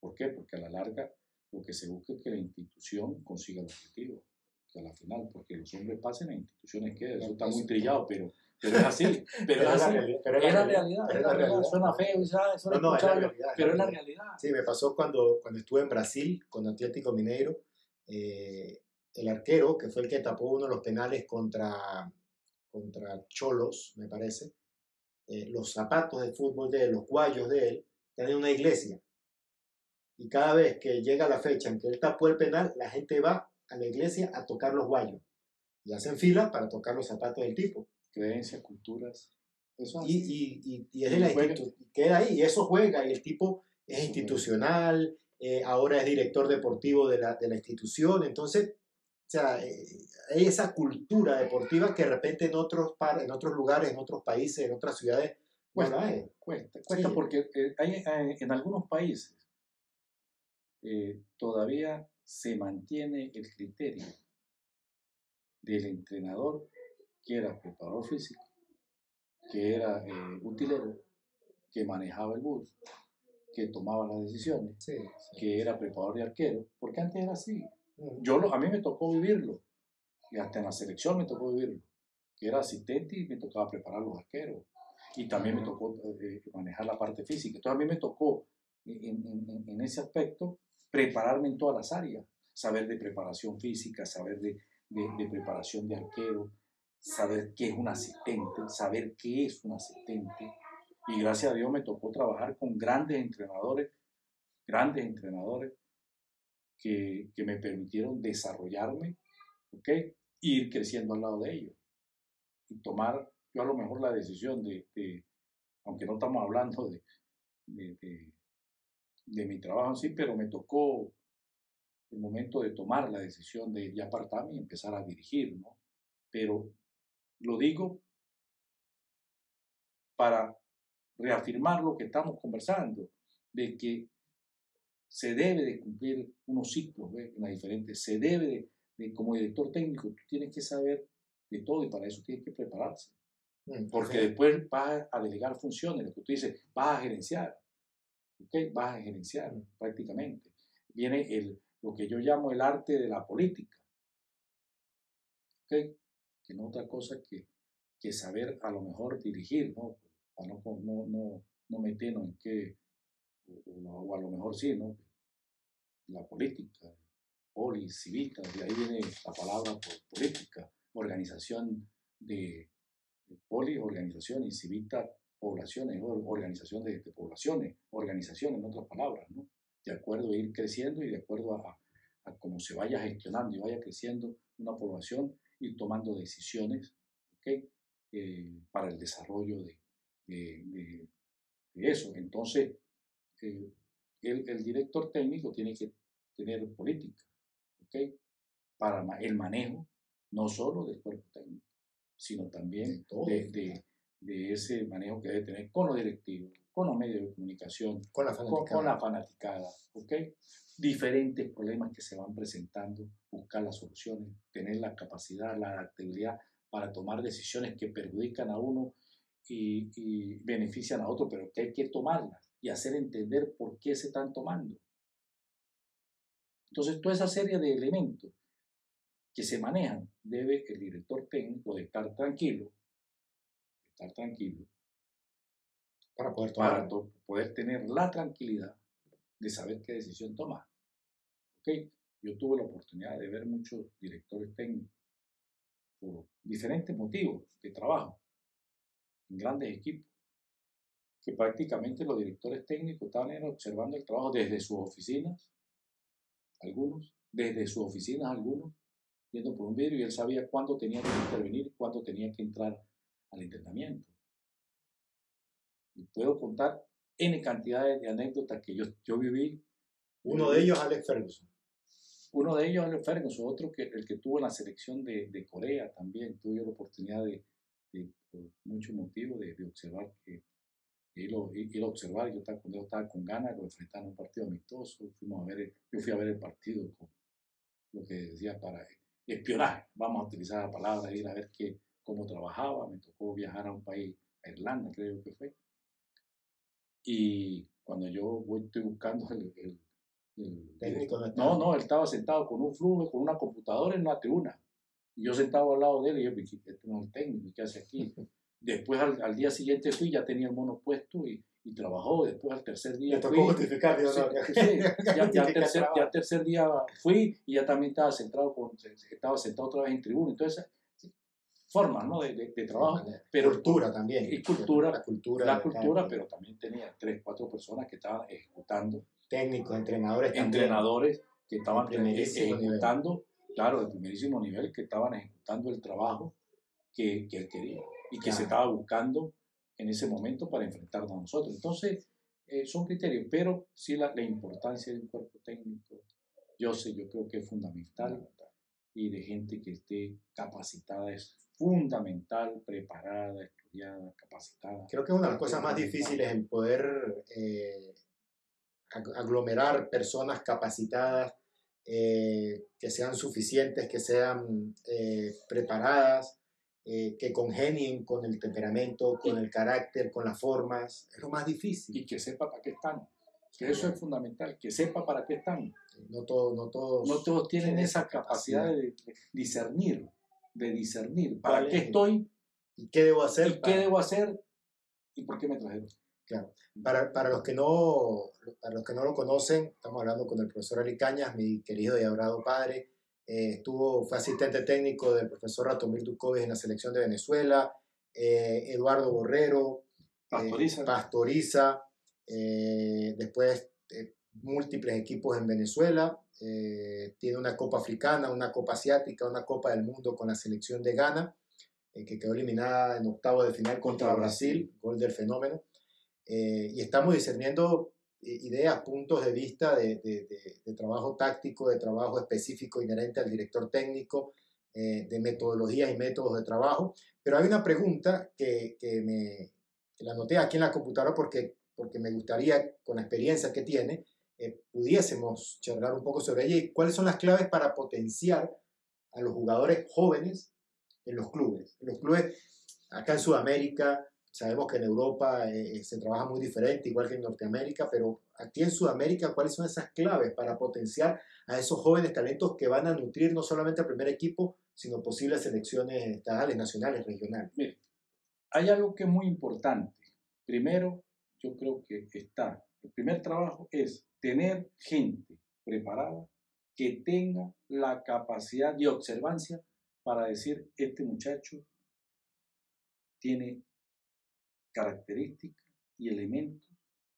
¿Por qué? Porque a la larga lo que se busca es que la institución consiga el objetivo, que a la final, porque los hombres pasen a instituciones que eso está muy trillado, pero pero es así, [laughs] pero, es, así. Pero es la realidad, es la realidad. Suena feo, ¿sabes? Suena no, no, es la realidad, pero es la realidad. Sí, me pasó cuando, cuando estuve en Brasil con Atlético Mineiro, eh, el arquero, que fue el que tapó uno de los penales contra, contra Cholos, me parece, eh, los zapatos de fútbol de él, los guayos de él, tienen una iglesia. Y cada vez que llega la fecha en que él tapó el penal, la gente va a la iglesia a tocar los guayos. Y hacen fila para tocar los zapatos del tipo creencias, culturas. Eso y, y, y, es de la queda ahí, y eso juega, y el tipo es institucional, eh, ahora es director deportivo de la, de la institución, entonces, o sea, eh, hay esa cultura deportiva que de repente en otros, par, en otros lugares, en otros países, en otras ciudades, Cuesta, cuesta, cuesta porque eh, hay, en algunos países eh, todavía se mantiene el criterio del entrenador que era preparador físico, que era eh, utilero, que manejaba el bus, que tomaba las decisiones, que era preparador de arquero, porque antes era así. Yo a mí me tocó vivirlo, y hasta en la selección me tocó vivirlo, que era asistente y me tocaba preparar los arqueros. Y también me tocó eh, manejar la parte física. Entonces a mí me tocó en, ese aspecto prepararme en todas las áreas, saber de preparación física, saber de, de, preparación de arquero, saber qué es un asistente, saber qué es un asistente. Y gracias a Dios me tocó trabajar con grandes entrenadores, grandes entrenadores que, que me permitieron desarrollarme, ¿ok? ir creciendo al lado de ellos y tomar yo a lo mejor la decisión de, aunque no estamos hablando de, de, de, mi trabajo en sí, pero me tocó el momento de tomar la decisión de ya apartarme y empezar a dirigir, ¿no? Pero lo digo para reafirmar lo que estamos conversando, de que se debe de cumplir unos ciclos ¿ves? en las diferentes, se debe de, de, como director técnico, tú tienes que saber de todo y para eso tienes que prepararse. Mm, porque después vas a delegar funciones, lo que tú dices, vas a gerenciar, ¿ok? Vas a gerenciar mm. prácticamente. Viene el, lo que yo llamo el arte de la política, ¿ok? Que no otra cosa que, que saber a lo mejor dirigir, ¿no? Para no, no, no, no meternos en qué, o, a lo mejor sí, ¿no? La política, polis, civita, de ahí viene la palabra política, organización de, poli, organización y civita, poblaciones, organización de, poblaciones, organización en otras palabras, ¿no? De acuerdo a ir creciendo y de acuerdo a, cómo se vaya gestionando y vaya creciendo una población y tomando decisiones, ¿ok? Eh, para el desarrollo de, de, eso. Entonces, eh, el, el, director técnico tiene que tener política, ¿ok? Para el manejo no solo del cuerpo técnico, sino también de, de, ese manejo que debe tener con los directivos, con los medios de comunicación, con la fanaticada, con, la fanaticada. Diferentes problemas que se van presentando, buscar las soluciones, tener la capacidad, la adaptabilidad para tomar decisiones que perjudican a uno y, y benefician a otro, pero que hay que tomarlas y hacer entender por qué se están tomando. Entonces, toda esa serie de elementos que se manejan, debe el director técnico de estar tranquilo, estar tranquilo, para poder, para poder tener la tranquilidad de saber qué decisión tomar. ¿Okay? Yo tuve la oportunidad de ver muchos directores técnicos por diferentes motivos de trabajo en grandes equipos, que prácticamente los directores técnicos estaban observando el trabajo desde sus oficinas, algunos, desde sus oficinas algunos, viendo por un vidrio y él sabía cuándo tenía que intervenir, cuándo tenía que entrar al entrenamiento. Y puedo contar N cantidades de anécdotas que yo, yo viví. Uno de ellos, Alex Ferguson. Uno de ellos, Alex Ferguson, otro que el que tuvo en la selección de, de Corea también. Tuve la oportunidad de, de por muchos motivos, de, de observar que ir, a observar. Yo estaba, cuando yo estaba con ganas, lo enfrentaron un partido amistoso. Fuimos a ver, yo fui a ver el partido con lo que decía para espionaje, vamos a utilizar la palabra, ir a ver qué, cómo trabajaba, me tocó viajar a un país, a Irlanda creo que fue, y cuando yo voy, estoy buscando el, el, técnico, no, no, él estaba sentado con un flujo, con una computadora en una tribuna, y yo sentado al lado de él, y yo, este no es el técnico, ¿qué hace aquí? [laughs] Después al, al, día siguiente fui, ya tenía el mono puesto y, y trabajó. Después al tercer día. tocó justificar, ya, ya, tercer, ya tercer día fui y ya también estaba sentado, con, estaba sentado otra vez en tribuna. Entonces, formas ¿no? de, de, trabajo. Pero, cultura también. Y cultura. La cultura. La cultura, pero también tenía tres, cuatro personas que estaban ejecutando. Técnicos, entrenadores. Entrenadores que estaban ejecutando, claro, de primerísimo nivel, que estaban ejecutando el trabajo que, que él quería y que se estaba buscando en ese momento para enfrentarnos a nosotros. Entonces, eh, son criterios, pero sí la, la, importancia de un cuerpo técnico, yo sé, yo creo que es fundamental y de gente que esté capacitada es fundamental, preparada, estudiada capacitada. Creo que es una de las cosas más difíciles en poder eh, aglomerar personas capacitadas eh, que sean suficientes, que sean eh, preparadas, eh, que congenien con el temperamento, con el carácter, con las formas. Es lo más difícil. Y que sepa para qué están. Que eso es fundamental, que sepa para qué están. No, todo, no, todos, no todos tienen esa capacidad, de, discernir, de discernir para qué estoy y qué debo hacer. Y qué debo hacer y por qué me trajeron. Claro. Para, para, los que no, para los que no lo conocen, estamos hablando con el profesor Ali Cañas, mi querido y adorado padre. Eh, estuvo, fue asistente técnico del profesor Ratomir Dukovic en la selección de Venezuela. Eh, Eduardo Borrero. Pastoriza. Eh, Pastoriza. después múltiples equipos en Venezuela. tiene una Copa Africana, una Copa Asiática, una Copa del Mundo con la selección de Ghana, que quedó eliminada en octavo de final contra Brasil, gol del fenómeno. Eh, y estamos discerniendo eh, ideas, puntos de vista de, de, trabajo táctico, de trabajo específico inherente al director técnico, eh, de metodologías y métodos de trabajo. Pero hay una pregunta que, que me que la anoté aquí en la computadora porque, porque me gustaría, con la experiencia que tiene, pudiésemos charlar un poco sobre ella y cuáles son las claves para potenciar a los jugadores jóvenes en los clubes. En los clubes, acá en Sudamérica, Sabemos que en Europa eh, se trabaja muy diferente, igual que en Norteamérica, pero aquí en Sudamérica, ¿cuáles son esas claves para potenciar a esos jóvenes talentos que van a nutrir no solamente al primer equipo, sino posibles selecciones estatales, nacionales, regionales? Mire, hay algo que es muy importante. Primero, yo creo que está, el primer trabajo es tener gente preparada que tenga la capacidad de observancia para decir, este muchacho tiene características y elementos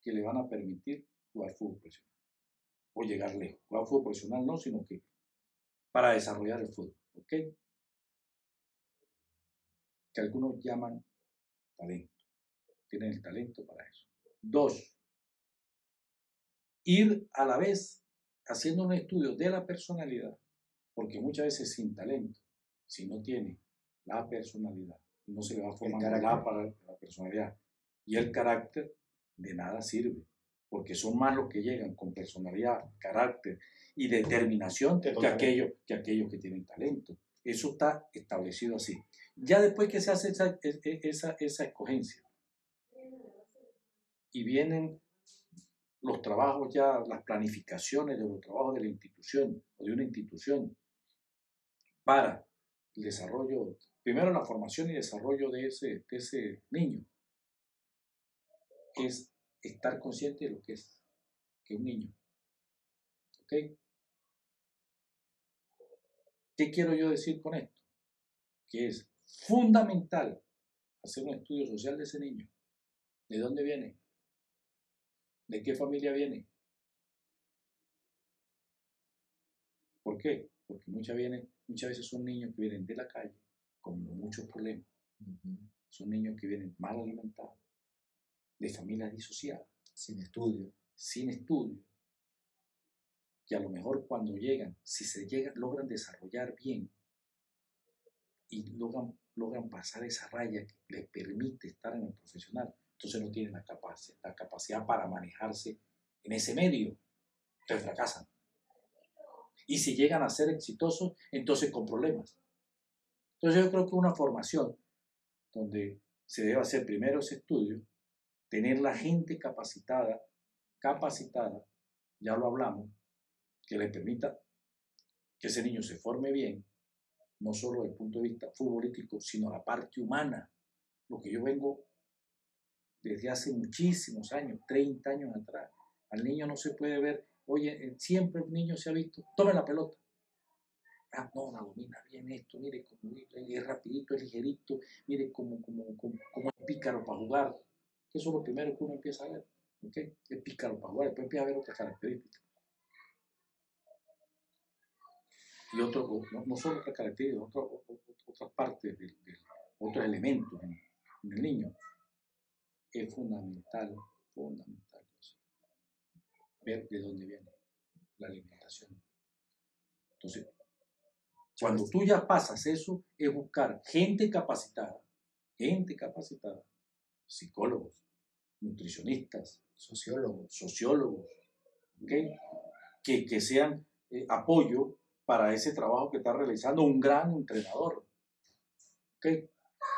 que le van a permitir jugar fútbol profesional o llegar lejos. Jugar fútbol profesional no, sino que para desarrollar el fútbol. ¿Ok? Que algunos llaman talento. Tienen el talento para eso. Dos, ir a la vez haciendo un estudio de la personalidad, porque muchas veces sin talento, si no tiene la personalidad, no se le va a formar la, para la personalidad. Y el carácter de nada sirve, porque son más los que llegan con personalidad, carácter y determinación que, aquellos, que aquellos que tienen talento. Eso está establecido así. Ya después que se hace esa, e, e, esa, esa escogencia y vienen los trabajos ya, las planificaciones de los trabajos de la institución o de una institución para el desarrollo primero la formación y desarrollo de ese, ese niño es estar consciente de lo que es que un niño. ¿Ok? ¿Qué quiero yo decir con esto? Que es fundamental hacer un estudio social de ese niño. ¿De dónde viene? ¿De qué familia viene? ¿Por qué? Porque muchas, muchas veces son niños que vienen de la calle, con muchos problemas. Son niños que vienen mal alimentados, de familias disociadas, sin estudio. Sin estudio. Que a lo mejor cuando llegan, si se llegan, logran desarrollar bien y logran, logran pasar esa raya que les permite estar en el profesional, entonces no tienen la capacidad, la capacidad para manejarse en ese medio. Entonces fracasan. Y si llegan a ser exitosos, entonces con problemas. Entonces yo creo que una formación donde se debe hacer primero ese estudio, tener la gente capacitada, capacitada, ya lo hablamos, que le permita que ese niño se forme bien, no solo desde el punto de vista futbolístico, sino la parte humana. Lo que yo vengo desde hace muchísimos años, 30 años atrás. Al niño no se puede ver, oye, siempre el niño se ha visto, tome la pelota, Ah, no, la domina bien esto, mire cómo es rapidito, es ligerito, mire cómo, cómo, es pícaro para jugar. Eso es lo primero que uno empieza a ver. ¿okay? Es pícaro para jugar, después empieza a ver otras características. Y otro, no, solo otras características, otras partes, de, otros elementos en, en, el niño. Es fundamental, fundamental ver de dónde viene la alimentación. Entonces, cuando tú ya pasas eso, es buscar gente capacitada gente capacitada, psicólogos, nutricionistas, sociólogos, sociólogos, que, que sean eh, apoyo para ese trabajo que está realizando un gran entrenador.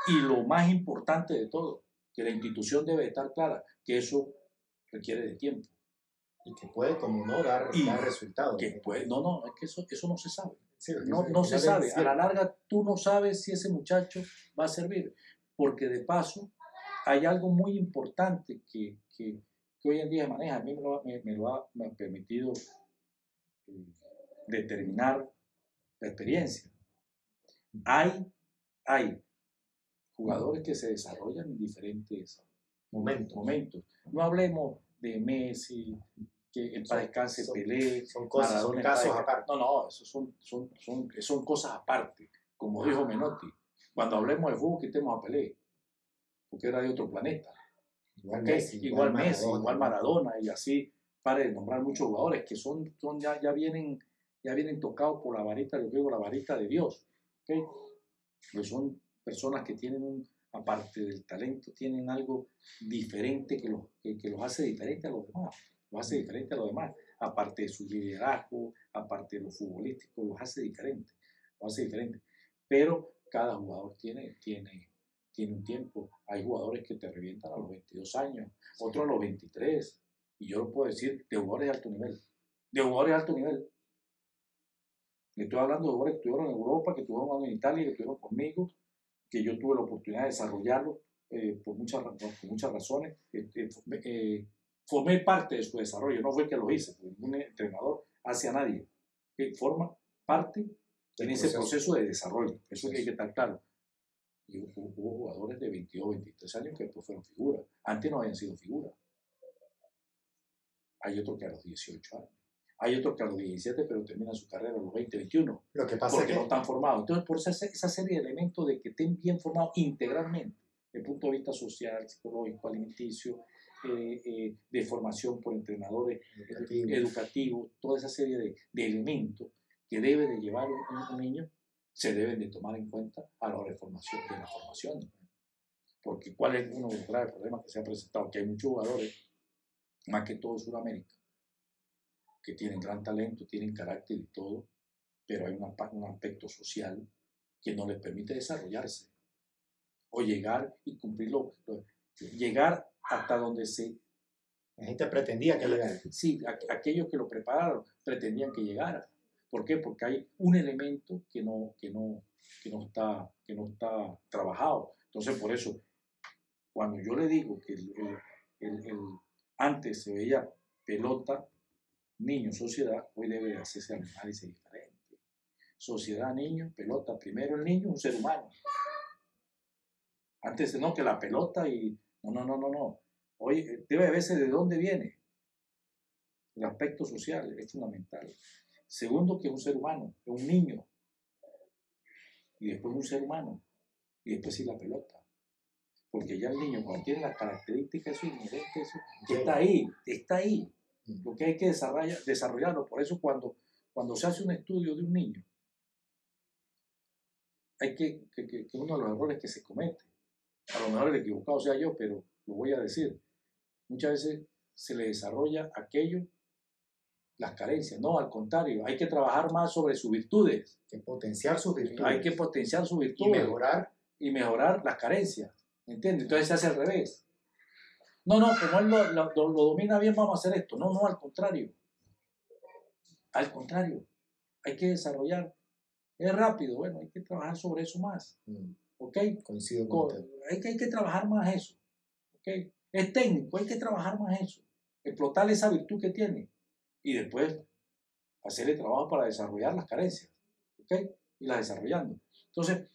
Y lo más importante de todo, que la institución debe estar clara, que eso requiere de tiempo. Y que puede, como no, dar, resultados. Que puede, no, no, es que eso, eso no se sabe. No, no se sabe. A la larga, tú no sabes si ese muchacho va a servir. Porque de paso, hay algo muy importante que, que, que hoy en día maneja. A mí me lo, me, me lo ha, me ha, permitido eh, determinar la experiencia. Hay, hay jugadores que se desarrollan en diferentes momentos. momentos. No hablemos de Messi, que en paz descanse Pelé, son cosas, son casos aparte. No, no, eso son, son, son, son cosas aparte. Como dijo Menotti, cuando hablemos de fútbol quitemos a Pelé, porque era de otro planeta. Igual, Messi, igual, Messi, Maradona, igual Maradona, y así pare de nombrar muchos jugadores que son, son ya, ya vienen ya vienen tocados por la varita, yo digo la varita de Dios. ¿okay? Pues son personas que tienen un, aparte del talento, tienen algo diferente que los, que, los hace diferente a los demás. Los hace diferente a los demás. Aparte de su liderazgo, aparte de lo futbolístico, los hace diferente. Los hace diferente. Pero cada jugador tiene, tiene, tiene un tiempo. Hay jugadores que te revientan a los 22 años, otros a los 23. Y yo lo puedo decir de jugadores de alto nivel. De jugadores de alto nivel. Estoy hablando de jugadores que estuvieron en Europa, que estuvieron en Italia, que estuvieron conmigo, que yo tuve la oportunidad de desarrollarlo eh, por, muchas, por muchas razones. Este, eh, formé parte de su desarrollo, no fue que lo hice, ningún entrenador hace a nadie. Que forma parte en ese proceso. de desarrollo. Eso hay que estar claro. Y hubo, hubo, jugadores de 22, 23 años que después fueron figuras. Antes no habían sido figuras. Hay otros que a los 18 años. Hay otros que a los 17, pero terminan su carrera a los 20, 21. Lo que pasa porque es que... no están formados. Entonces, por esa, esa serie de elementos de que estén bien formados integralmente, desde el punto de vista social, psicológico, alimenticio, eh, eh, de formación por entrenadores educativos, educativo, toda esa serie de, de, elementos que debe de llevar un, un, niño, se deben de tomar en cuenta a la hora de, formación, de la formación. Porque cuál es uno de los graves problemas que se ha presentado, que hay muchos jugadores, más que todo en Sudamérica, que tienen gran talento, tienen carácter y todo, pero hay una, un aspecto social que no les permite desarrollarse o llegar y cumplirlo, llegar hasta donde se... La gente pretendía que llegara. Sí, aquellos que lo prepararon pretendían que llegara. ¿Por qué? Porque hay un elemento que no, que no, que no, está, que no está trabajado. Entonces, por eso, cuando yo le digo que el, el, el, antes se veía pelota niño, sociedad, hoy debe hacerse análisis diferente. Sociedad, niño, pelota. Primero el niño, un ser humano. Antes no, que la pelota y... No, no, no, no, no. Hoy eh, debe verse de dónde viene. El aspecto social es fundamental. Segundo, que es un ser humano, es un niño. Y después un ser humano. Y después sí la pelota. Porque ya el niño, cuando tiene las características, eso inherente, eso, está ahí, está ahí. Lo que hay que desarrollar, desarrollarlo. Por eso cuando, cuando se hace un estudio de un niño, hay que, que, que, uno de los errores que se comete, a lo mejor el equivocado sea yo, pero lo voy a decir, muchas veces se le desarrolla aquello, las carencias. No, al contrario, hay que trabajar más sobre sus virtudes. Hay que potenciar sus virtudes. Hay que potenciar sus virtudes. Y mejorar. Y mejorar las carencias. ¿Entiendes? Entonces se hace al revés. No, no, como él lo, lo, lo, domina bien, vamos a hacer esto. No, no, al contrario. Al contrario, hay que desarrollar. Es rápido, bueno, hay que trabajar sobre eso más. Mm. ¿Ok? Coincido con, con hay, que, hay que trabajar más eso. ¿Ok? Es técnico, hay que trabajar más eso. Explotar esa virtud que tiene. Y después hacerle trabajo para desarrollar las carencias. ¿Ok? Y las desarrollando. Entonces,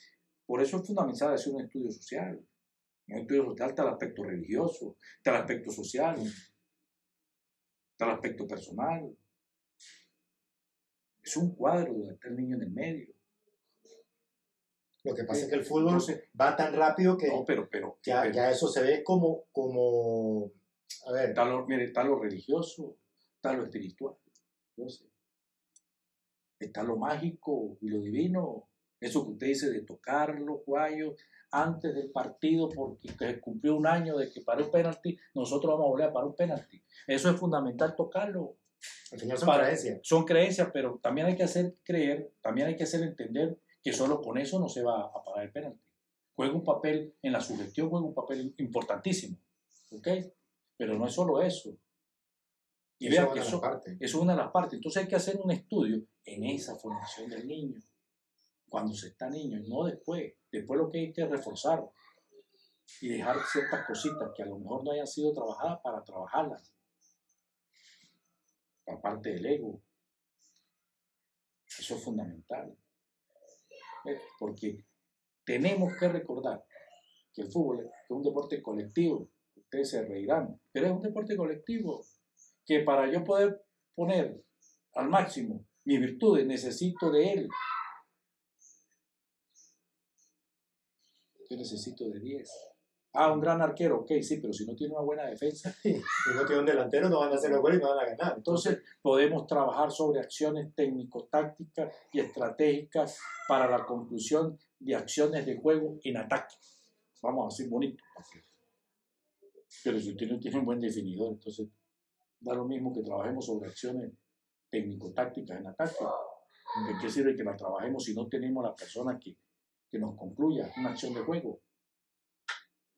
por eso es fundamental hacer un estudio social. El estudio social está el aspecto religioso, está el aspecto social, está el aspecto personal. Es un cuadro donde está el niño en el medio. Lo que pasa es que el fútbol Entonces, va tan rápido que no, pero, pero, ya, pero, ya, eso se ve como, como a ver. Está lo, mire, está lo religioso, está lo espiritual. Entonces, está lo mágico y lo divino, Eso que usted dice de tocar los guayos antes del partido porque se cumplió un año de que para un penalti, nosotros vamos a volver a parar un penalti. Eso es fundamental tocarlo. Al final son Para- creencias. Son creencias, pero también hay que hacer creer, también hay que hacer entender que solo con eso no se va a parar el penalti. Juega un papel, en la sugestión juega un papel importantísimo. ¿Ok? Pero no es solo eso. Y vean que eso, eso es una de las partes. Entonces hay que hacer un estudio en esa formación del niño, cuando se está niño, no después. Después lo que hay que reforzar y dejar ciertas cositas que a lo mejor no hayan sido trabajadas para trabajarlas. Aparte del ego. Eso es fundamental. ¿Ves? Porque tenemos que recordar que el fútbol es un deporte colectivo. Ustedes se reirán, pero es un deporte colectivo que para yo poder poner al máximo mis virtudes necesito de él. Yo necesito de 10. Ah, un gran arquero, ok, sí, pero si no tiene una buena defensa, [laughs] Si no tiene un delantero, no van a hacer los goles y no van a ganar. entonces podemos trabajar sobre acciones técnico-tácticas y estratégicas para la conclusión de acciones de juego en ataque. Vamos a decir bonito. Pero si usted no tiene un buen definidor, entonces da lo mismo que trabajemos sobre acciones técnico-tácticas en ataque. ¿De qué sirve que la trabajemos si no tenemos la persona que, que nos concluya una acción de juego?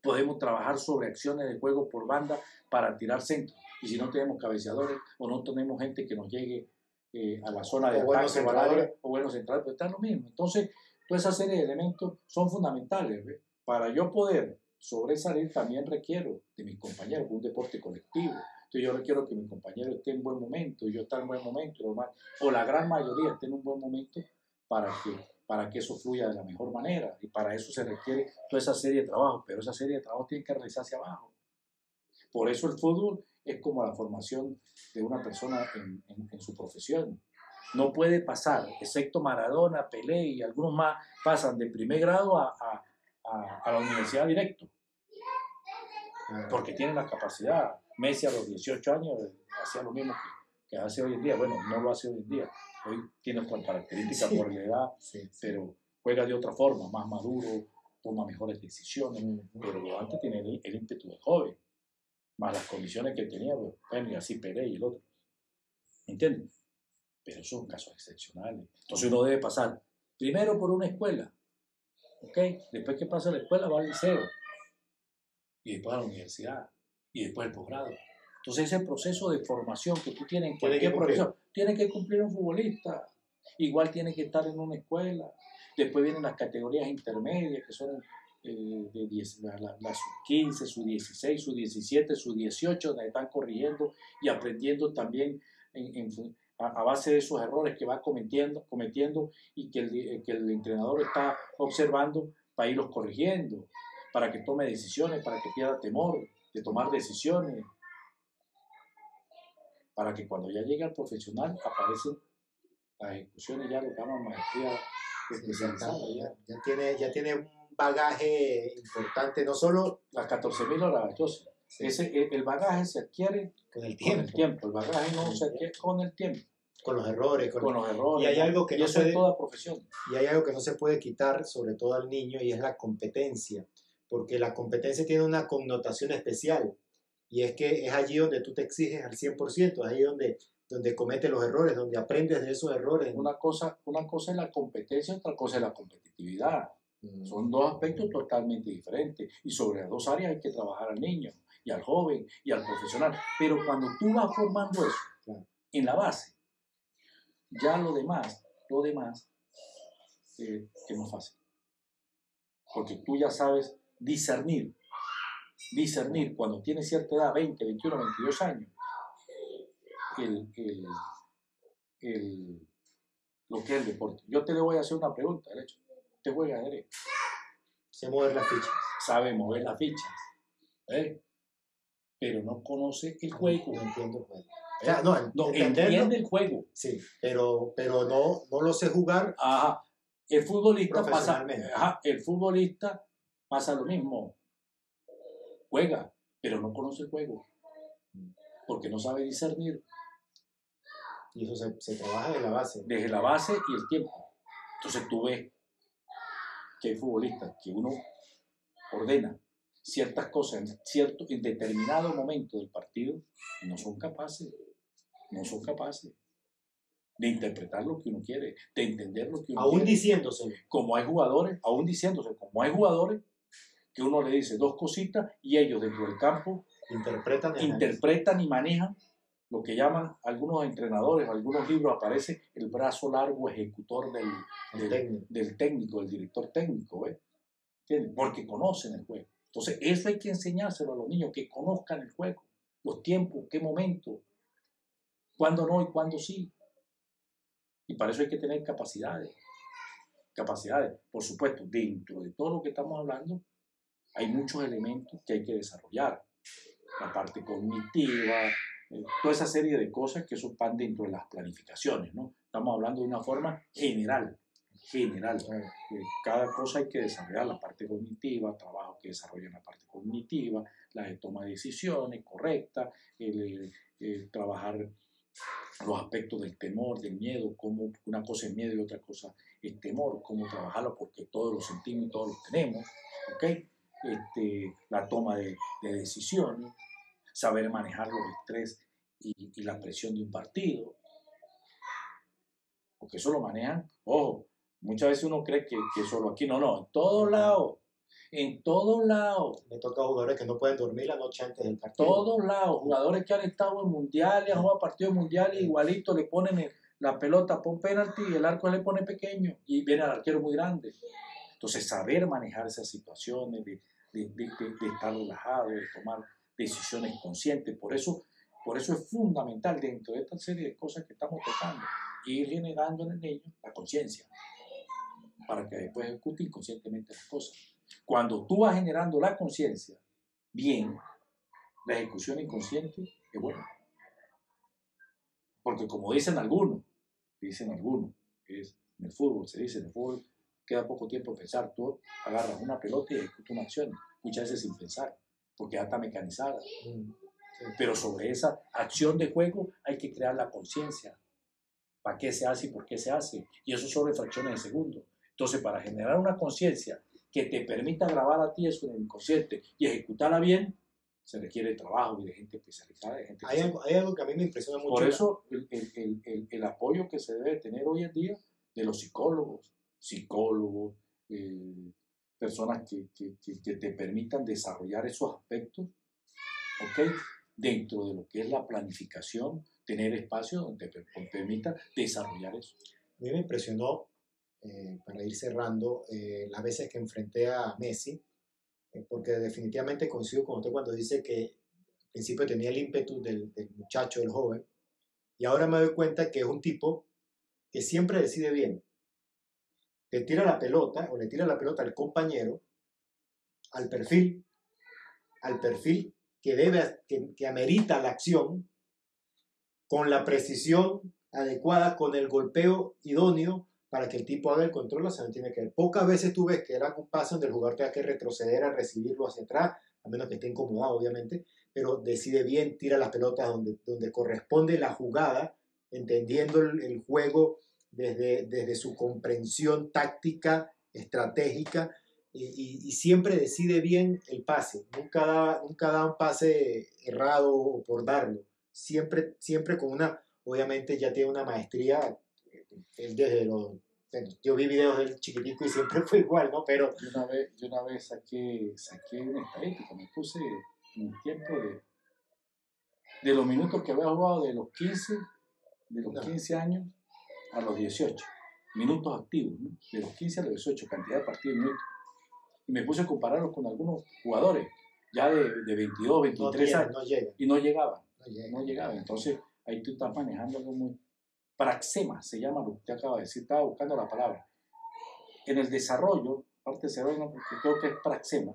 Podemos trabajar sobre acciones de juego por banda para tirar centro. Y si no tenemos cabeceadores o no tenemos gente que nos llegue eh, a la zona de O buenos ataque o buenos centrales, pues está lo mismo. Entonces, toda esa serie de elementos son fundamentales. ¿ve? Para yo poder sobresalir también requiero de mis compañeros, un deporte colectivo. Entonces yo requiero que mi compañero esté en buen momento, yo estar en buen momento, o la gran mayoría esté en un buen momento para que, para que eso fluya de la mejor manera. Y para eso se requiere toda esa serie de trabajo, pero esa serie de trabajo tiene que realizarse abajo. Por eso el fútbol es como la formación de una persona en, en- en su profesión. No puede pasar, excepto Maradona, Pelé y algunos más, pasan de primer grado a, a- a- a la universidad directo, porque tienen la capacidad. Messi a los 18 años eh, hacía lo mismo que, que hace hoy en día. Bueno, no lo hace hoy en día. Hoy tiene otras características Sí. por la edad, sí, pero juega de otra forma, más maduro, toma mejores decisiones. Pero antes tenía el, el ímpetu de joven, más las condiciones que tenía, pues, bueno, y así Pelé y el otro. ¿Me entiendes? Pero son casos excepcionales. Entonces uno debe pasar primero por una escuela, ¿ok? Después que pasa la escuela va al liceo, y después a la universidad, y después el posgrado. Entonces ese proceso de formación que tú tienes en cualquier cumplir. profesión, tiene que cumplir un futbolista, igual tiene que estar en una escuela. Después vienen las categorías intermedias, que son eh, de 10, la, la, la sub 15, sub 16, sub 17, sub 18, donde están corrigiendo y aprendiendo también en- en fu- a, a base de esos errores que va cometiendo, cometiendo y que el, di- que el entrenador está observando para irlos corrigiendo, para que tome decisiones, para que pierda temor de tomar decisiones, para que cuando ya llegue al profesional aparecen las ejecuciones ya lo que llaman maestría Sí, ya, especializada. está, ya- ya tiene, ya tiene un bagaje importante, no solo Las 14.000 horas, José. sí, Ese, el- bagaje se adquiere con el con tiempo, el tiempo, el bagaje no se adquiere con el tiempo, con los errores, con, con los errores. Y hay algo que y no eso se- es toda profesión. y hay algo que no se puede quitar, sobre todo al niño, y es la competencia, porque la competencia tiene una connotación especial, y es que es allí donde tú te exiges al 100%, es allí donde, donde cometes los errores, donde aprendes de esos errores. Una cosa, una cosa es la competencia, otra cosa es la competitividad. Mm. Son dos aspectos totalmente diferentes y sobre las dos áreas hay que trabajar al niño y al joven y al profesional. Pero cuando tú vas formando eso Claro. en la base, ya lo demás, lo demás eh, es más fácil. Porque tú ya sabes discernir, discernir cuando tienes cierta edad, 20, 21, 22 años, el, el- el- lo que es el deporte. Yo te le voy a hacer una pregunta, de hecho. Usted juega ajedrez Sé mover las fichas. sabe mover las fichas, ¿eh? pero no conoce el juego. No entiendo el juego. O ¿eh? sea, no, No, entiende el juego. sí, pero, pero no, no lo sé jugar. Ajá. El futbolista pasa, ajá, el futbolista pasa lo mismo. Juega, pero no conoce el juego. Porque no sabe discernir Y eso se, se trabaja de la base. desde la base y el tiempo. Entonces tú ves que hay futbolistas que uno ordena ciertas cosas en, cierto, en determinado momento del partido y no son capaces, no son capaces de interpretar lo que uno quiere, de entender lo que uno Aún quiere. diciéndose. Como hay jugadores, aún diciéndose, como hay jugadores que uno le dice dos cositas y ellos dentro del campo Interpretan. y interpretan y manejan lo que llaman algunos entrenadores, algunos libros aparece el brazo largo ejecutor del, técnico. del técnico, del director técnico. ¿Entiendes? Porque conocen el juego. Entonces, eso hay que enseñárselo a los niños, que conozcan el juego, los tiempos, qué momento, cuándo no y cuándo sí. Y para eso hay que tener capacidades. Capacidades, por supuesto, dentro de todo lo que estamos hablando, hay muchos elementos que hay que desarrollar. La parte cognitiva, eh, toda esa serie de cosas que eso van dentro de las planificaciones, ¿no? Estamos hablando de una forma general, general. Eh, Cada cosa hay que desarrollar la parte cognitiva, trabajo que desarrolla la parte cognitiva, la de toma de decisiones correcta, el, el- el trabajar los aspectos del temor, del miedo, cómo una cosa es miedo y otra cosa es temor, cómo trabajarlo porque todos lo sentimos y todos lo tenemos, ¿ok? Este, la toma de, de decisiones, saber manejar los estrés y, y la presión de un partido, porque eso lo manejan, ojo, muchas veces uno cree que, que solo aquí, no, no, en todos lados, en todos lados, Me toca a jugadores que no pueden dormir la noche antes del partido. todos lados, jugadores que han estado en mundiales, han jugado partidos mundiales, igualito le ponen el- la pelota, pon penalti y el arco le pone pequeño y viene al arquero muy grande. Entonces, saber manejar esas situaciones, de, estar relajado, de tomar decisiones conscientes, por eso, por eso es fundamental dentro de esta serie de cosas que estamos tocando, ir generando en el niño la conciencia, para que después ejecute inconscientemente las cosas. Cuando tú vas generando la conciencia, bien, la ejecución inconsciente es buena. Porque como dicen algunos, dicen algunos, es en el fútbol, se dice en el fútbol, queda poco tiempo de pensar, tú agarras una pelota y ejecutas una acción, muchas veces sin pensar, porque ya está mecanizada. Mm. Pero sobre esa acción de juego hay que crear la conciencia. ¿Para qué se hace y por qué se hace? Y eso sobre fracciones de segundo. Entonces, para generar una conciencia que te permita grabar a ti eso en el inconsciente y ejecutarla bien, se requiere trabajo y de gente especializada. De gente Hay, algo, hay algo que a mí me impresiona mucho. Por eso el- el- el- el apoyo que se debe tener hoy en día de los psicólogos, psicólogos, eh, personas que, que- que- te permitan desarrollar esos aspectos, ¿ok? Dentro de lo que es la planificación, tener espacio donde te per- permita desarrollar eso. A mí me impresionó, eh, para ir cerrando, eh, las veces que enfrenté a Messi, eh, porque definitivamente coincido con usted cuando dice que al principio tenía el ímpetu del, del muchacho, del joven, y ahora me doy cuenta que es un tipo que siempre decide bien. Le tira la pelota o le tira la pelota al compañero, al perfil, al perfil que debe, que, que amerita la acción, con la precisión adecuada, con el golpeo idóneo para que el tipo haga el control hacia donde tiene que ir. Pocas veces tú ves que era un pase donde el jugador tenga que retroceder a recibirlo hacia atrás, a menos que esté incomodado, obviamente, pero decide bien, tira las pelotas donde, donde corresponde la jugada, entendiendo el juego desde, desde su comprensión táctica, estratégica, y, y- y siempre decide bien el pase. Nunca da, nunca da un pase errado o por darlo. Siempre, siempre con una, obviamente ya tiene una maestría, él desde los, yo vi videos del chiquitico y siempre [laughs] fue igual, ¿no? Pero Yo una vez, yo una vez saqué, saqué una estadística, me puse el tiempo de, de los minutos que había jugado de los 15, de los No. 15 años a los 18. Minutos activos, ¿no? de los 15 a los 18, cantidad de partidos y minutos. Y me puse a compararlos con algunos jugadores, ya de, de 22, no 23 llega, años, no llega, y no llegaban, no llega. no llegaban. Entonces ahí tú estás manejando algo muy... Praxema se llama lo que usted acaba de decir, estaba buscando la palabra. En el desarrollo, parte de desarrollo, creo que es praxema,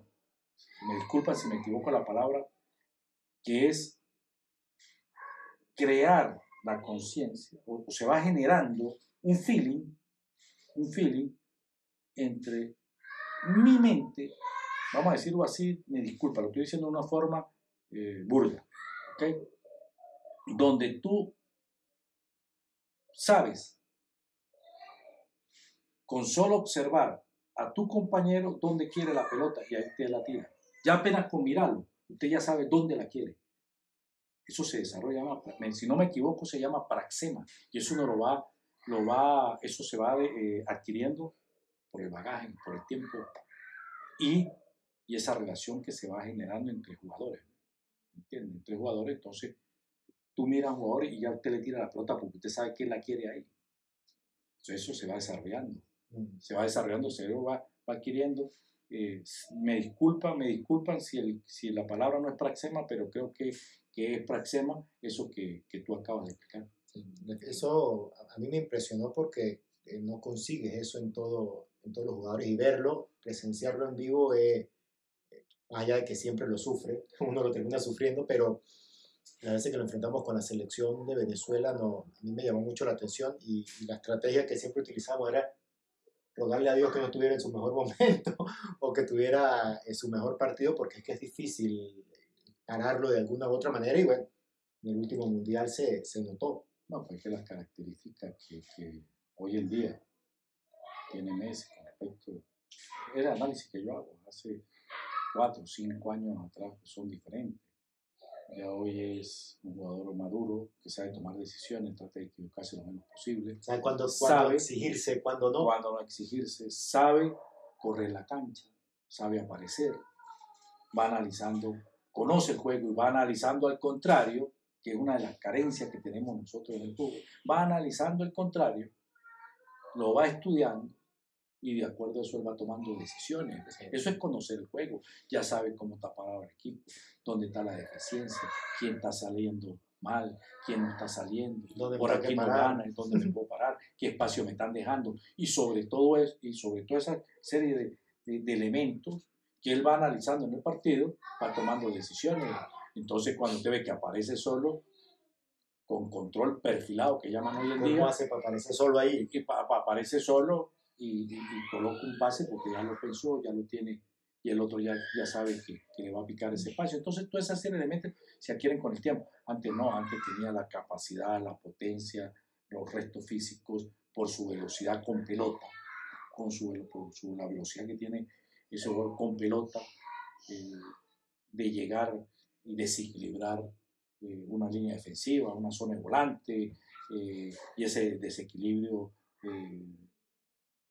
me disculpan si me equivoco la palabra, que es crear la conciencia, o, se va generando un feeling, un feeling entre mi mente, vamos a decirlo así, me disculpa, lo estoy diciendo de una forma eh, burda, ¿ok? Donde tú sabes, con solo observar a tu compañero dónde quiere la pelota y ahí te la tira. Ya apenas con mirarlo, usted ya sabe dónde la quiere. Eso se desarrolla, si no me equivoco, se llama praxema. Y eso uno lo va, lo va, eso se va eh, adquiriendo por el bagaje, por el tiempo y, y, esa relación que se va generando entre jugadores. ¿Entiendes? Entre jugadores, entonces tú miras a un jugador y ya usted le tira la pelota porque usted sabe que la quiere ahí. Entonces eso se va desarrollando. Mm. Se va desarrollando, el cerebro va, va adquiriendo eh, me disculpan, me disculpan si, el, si la palabra no es praxema, pero creo que, que es praxema eso que, que, tú acabas de explicar. Eso a mí me impresionó porque eh, no consigues eso en, todo, en todos los jugadores y verlo, presenciarlo en vivo, eh, más allá de que siempre lo sufre, [laughs] uno lo termina sufriendo, pero la vez que lo enfrentamos con la selección de Venezuela, no, a mí me llamó mucho la atención y, y la estrategia que siempre utilizamos era rogarle a Dios que no estuviera en su mejor [laughs] momento o que tuviera en su mejor partido, porque es que es difícil pararlo de alguna u otra manera y bueno, en el último mundial se, se notó. No, pues que las características que, que, hoy en día tiene Messi con respecto, el análisis que yo hago hace cuatro o cinco años atrás son diferentes. Ya hoy es un jugador maduro que sabe tomar decisiones, trata de equivocarse lo menos posible. Sabe cuándo, sabe exigirse, cuándo no. Cuándo no exigirse. Sabe correr la cancha, sabe aparecer. Va analizando, conoce el juego y va analizando al contrario, que es una de las carencias que tenemos nosotros en el fútbol. Va analizando el contrario, lo va estudiando y de acuerdo a eso él va tomando decisiones. Eso es conocer el juego. Ya sabe cómo está parado el equipo, dónde está la deficiencia, quién está saliendo mal, quién no está saliendo, por aquí no gana, dónde me puedo parar, [laughs] qué espacio me están dejando. Y sobre todo, es, y sobre toda esa serie de, de, elementos que él va analizando en el partido, va tomando decisiones. Entonces, cuando usted ve que aparece solo, con control perfilado, que llaman hoy en día. ¿Cómo hace para aparecer solo ahí? Y, aparece solo y, coloca un pase porque ya lo pensó, ya lo tiene y el otro ya, ya sabe que, que le va a picar ese espacio. Entonces, todas esas elementos se adquieren con el tiempo. Antes no, antes tenía la capacidad, la potencia, los restos físicos por su velocidad con pelota, con su, por su, la velocidad que tiene ese jugador con pelota, eh, de llegar y desequilibrar eh, una línea defensiva, una zona de volante, eh, y ese desequilibrio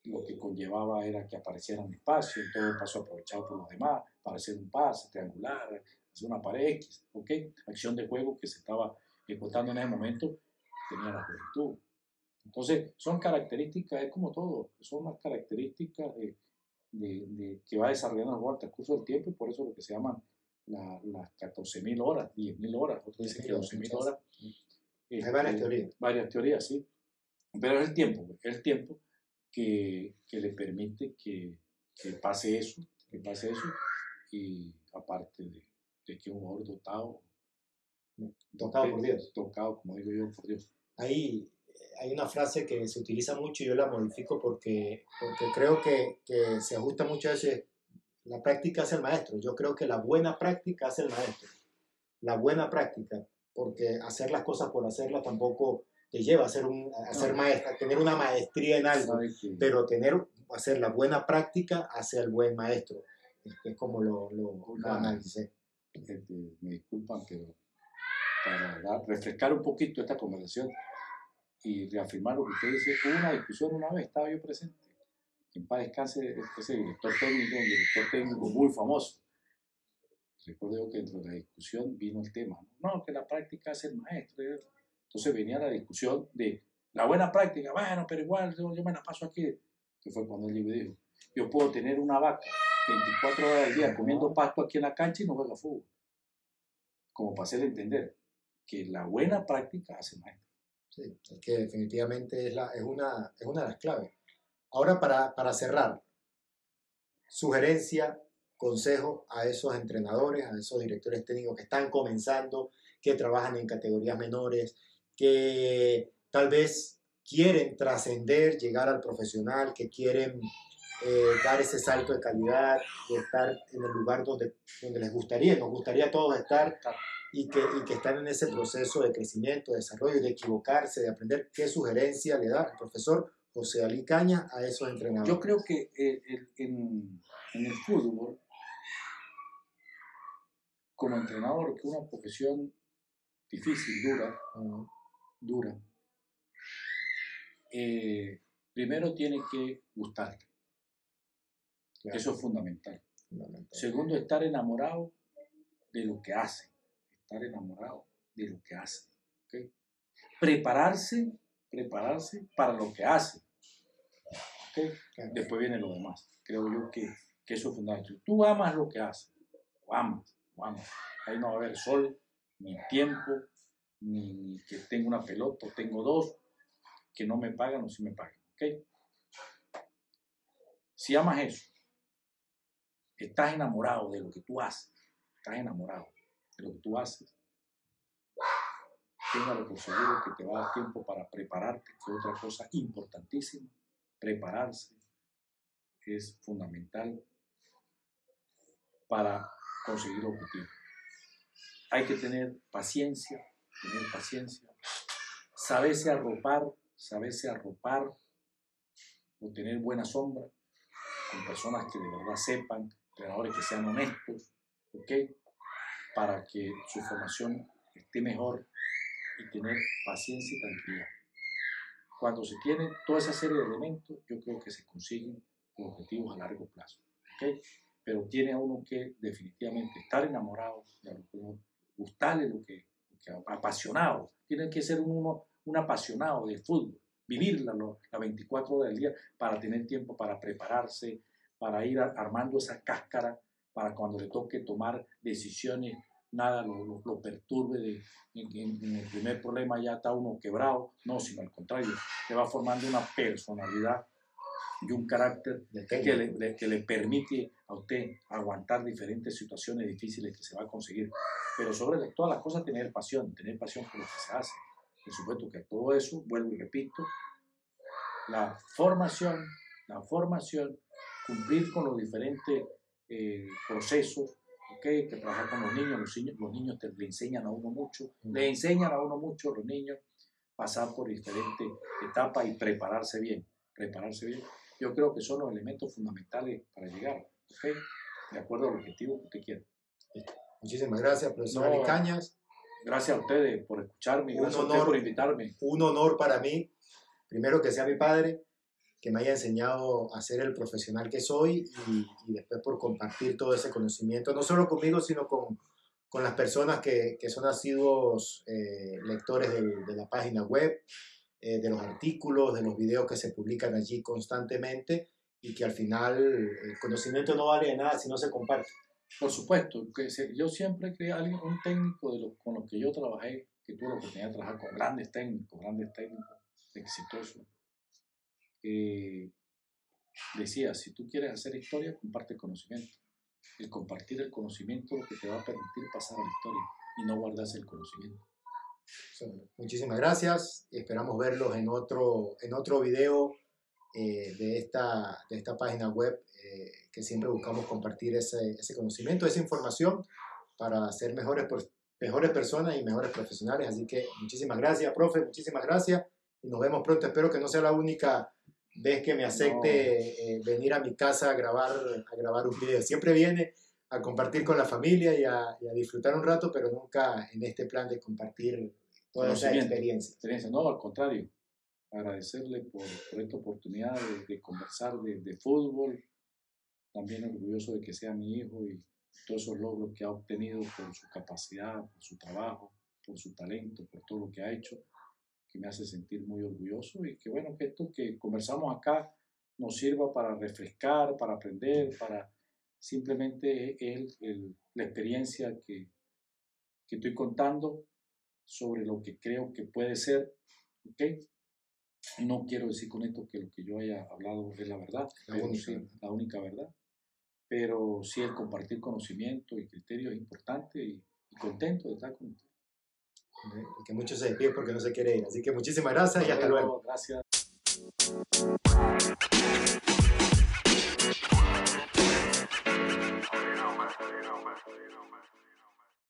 lo que conllevaba era que apareciera un espacio, todo el paso aprovechado por los demás para hacer un pase triangular, hacer una pared X, ¿ok? Acción de juego que se estaba ejecutando en ese momento tenía la juventud. Entonces, son características, es como todo, son las características de, de, que va desarrollando el jugador al curso del tiempo y por eso lo que se llaman las 14.000 horas, 10.000 horas, otros dicen que 12.000 horas. Hay varias este, teorías. Varias teorías, sí. Pero es el tiempo, es el tiempo que, que le permite que, que, pase eso, que pase eso, y aparte de, de que un jugador dotado, tocado por Dios, tocado, como digo yo, por Dios. Ahí hay una frase que se utiliza mucho y yo la modifico porque, porque creo que, que se ajusta mucho a ese, la práctica hace el maestro. Yo creo que la buena práctica hace el maestro. La buena práctica, porque hacer las cosas por hacerlas tampoco te lleva a ser, un, a ser maestra, tener una maestría en algo, pero tener, hacer la buena práctica hace el buen maestro. Es, como lo, lo, analicé. me disculpan, pero para refrescar un poquito esta conversación y reafirmar lo que usted dice, hubo una discusión una vez, estaba yo presente. En paz descanse ese director técnico, un director técnico muy famoso. Recuerdo que dentro de la discusión vino el tema, no, que la práctica hace el maestro. Entonces venía la discusión de la buena práctica, bueno, pero igual yo, me la paso aquí, que fue cuando él dijo, yo puedo tener una vaca 24 horas al día comiendo pasto aquí en la cancha y no juega fútbol. Como para hacerle entender que la buena práctica hace maestro. Sí, es que definitivamente es, la, es, una, es una de las claves. Ahora, para, para cerrar, sugerencia, consejo a esos entrenadores, a esos directores técnicos que están comenzando, que trabajan en categorías menores, que tal vez quieren trascender, llegar al profesional, que quieren eh, dar ese salto de calidad, de estar en el lugar donde, donde les gustaría, nos gustaría a todos estar y que, y que están en ese proceso de crecimiento, de desarrollo, de equivocarse, de aprender. ¿Qué sugerencia le da el profesor José Ali Caña a esos entrenadores? Yo creo que eh, en, en el fútbol, como entrenador, que es una profesión difícil, dura, dura, eh, primero tiene que gustarle. Eso es fundamental. Segundo, estar enamorado de lo que hace. Estar enamorado de lo que hace. Prepararse, prepararse para lo que hace. Después viene lo demás. Creo yo que, eso es fundamental. Tú amas lo que haces. O amas, amas. Ahí no va a haber sol, ni tiempo, ni, que tengo una pelota, o tengo dos, que no me pagan o si me pagan. Si amas eso, estás enamorado de lo que tú haces, estás enamorado lo que tú haces, lo por seguro que te va a dar tiempo para prepararte, que es otra cosa importantísima. Prepararse es fundamental para conseguir objetivos. Hay que tener paciencia, tener paciencia, saberse arropar, saberse arropar o tener buena sombra con personas que de verdad sepan, entrenadores que sean honestos, ¿ok? Para que su formación esté mejor y tener paciencia y tranquilidad. Cuando se tiene toda esa serie de elementos, yo creo que se consiguen objetivos a largo plazo. ¿ok? Pero tiene uno que definitivamente estar enamorado, gustarle lo que, apasionado. Tiene que ser uno un apasionado de fútbol, vivirla las 24 horas del día para tener tiempo para prepararse, para ir armando esa cáscara para cuando le toque tomar decisiones nada lo, lo, perturbe, de, en, el primer problema ya está uno quebrado, no, sino al contrario, se va formando una personalidad y un carácter que le, que le permite a usted aguantar diferentes situaciones difíciles que se va a conseguir. Pero sobre todas las cosas, tener pasión, tener pasión por lo que se hace. Por supuesto que todo eso, vuelvo y repito, la formación, la formación, cumplir con los diferentes eh, procesos, que trabajar con los niños, los niños, los niños te, le enseñan a uno mucho, le enseñan a uno mucho los niños pasar por diferentes etapas y prepararse bien, prepararse bien. Yo creo que son los elementos fundamentales para llegar, ¿ok? De acuerdo al objetivo que usted quiera. Muchísimas gracias, profesor Cañas. Gracias a ustedes por escucharme, gracias a ustedes por invitarme. Un honor para mí, primero que sea mi padre, que me haya enseñado a ser el profesional que soy y, después por compartir todo ese conocimiento, no solo conmigo, sino con, con las personas que, que son asiduos eh, lectores de la página web, eh, de los artículos, de los videos que se publican allí constantemente y que al final el conocimiento no vale de nada si no se comparte. Por supuesto, que yo siempre creí alguien, un técnico de los, con los que yo trabajé, que tuve la oportunidad de trabajar con grandes técnicos, grandes técnicos exitosos, eh, decía, si tú quieres hacer historia, comparte conocimiento. El compartir el conocimiento es lo que te va a permitir pasar a la historia y no guardarse el conocimiento. Muchísimas gracias. Esperamos verlos en otro, en otro video eh, de, esta, de esta página web eh, que siempre buscamos compartir ese, ese, conocimiento, esa información para ser mejores, mejores personas y mejores profesionales. Así que muchísimas gracias, profe, muchísimas gracias y nos vemos pronto. Espero que no sea la única ves que me acepte eh, venir a mi casa a grabar, a grabar un video. Siempre viene a compartir con la familia y a, disfrutar un rato, pero nunca en este plan de compartir toda esa experiencia. experiencia. No, al contrario, agradecerle por, por esta oportunidad de, conversar de, de, fútbol, también orgulloso de que sea mi hijo y todos esos logros que ha obtenido por su capacidad, por su trabajo, por su talento, por todo lo que ha hecho que me hace sentir muy orgulloso y que bueno, que esto que conversamos acá nos sirva para refrescar, para aprender, para simplemente el, la experiencia que, que estoy contando sobre lo que creo que puede ser, ¿ok? No quiero decir con esto que lo que yo haya hablado es la verdad, la, única. la única verdad, pero sí el compartir conocimiento y criterios es importante y, y contento de estar con ustedes que muchos se despiden porque no se quiere ir. Así que muchísimas gracias y hasta luego. Gracias.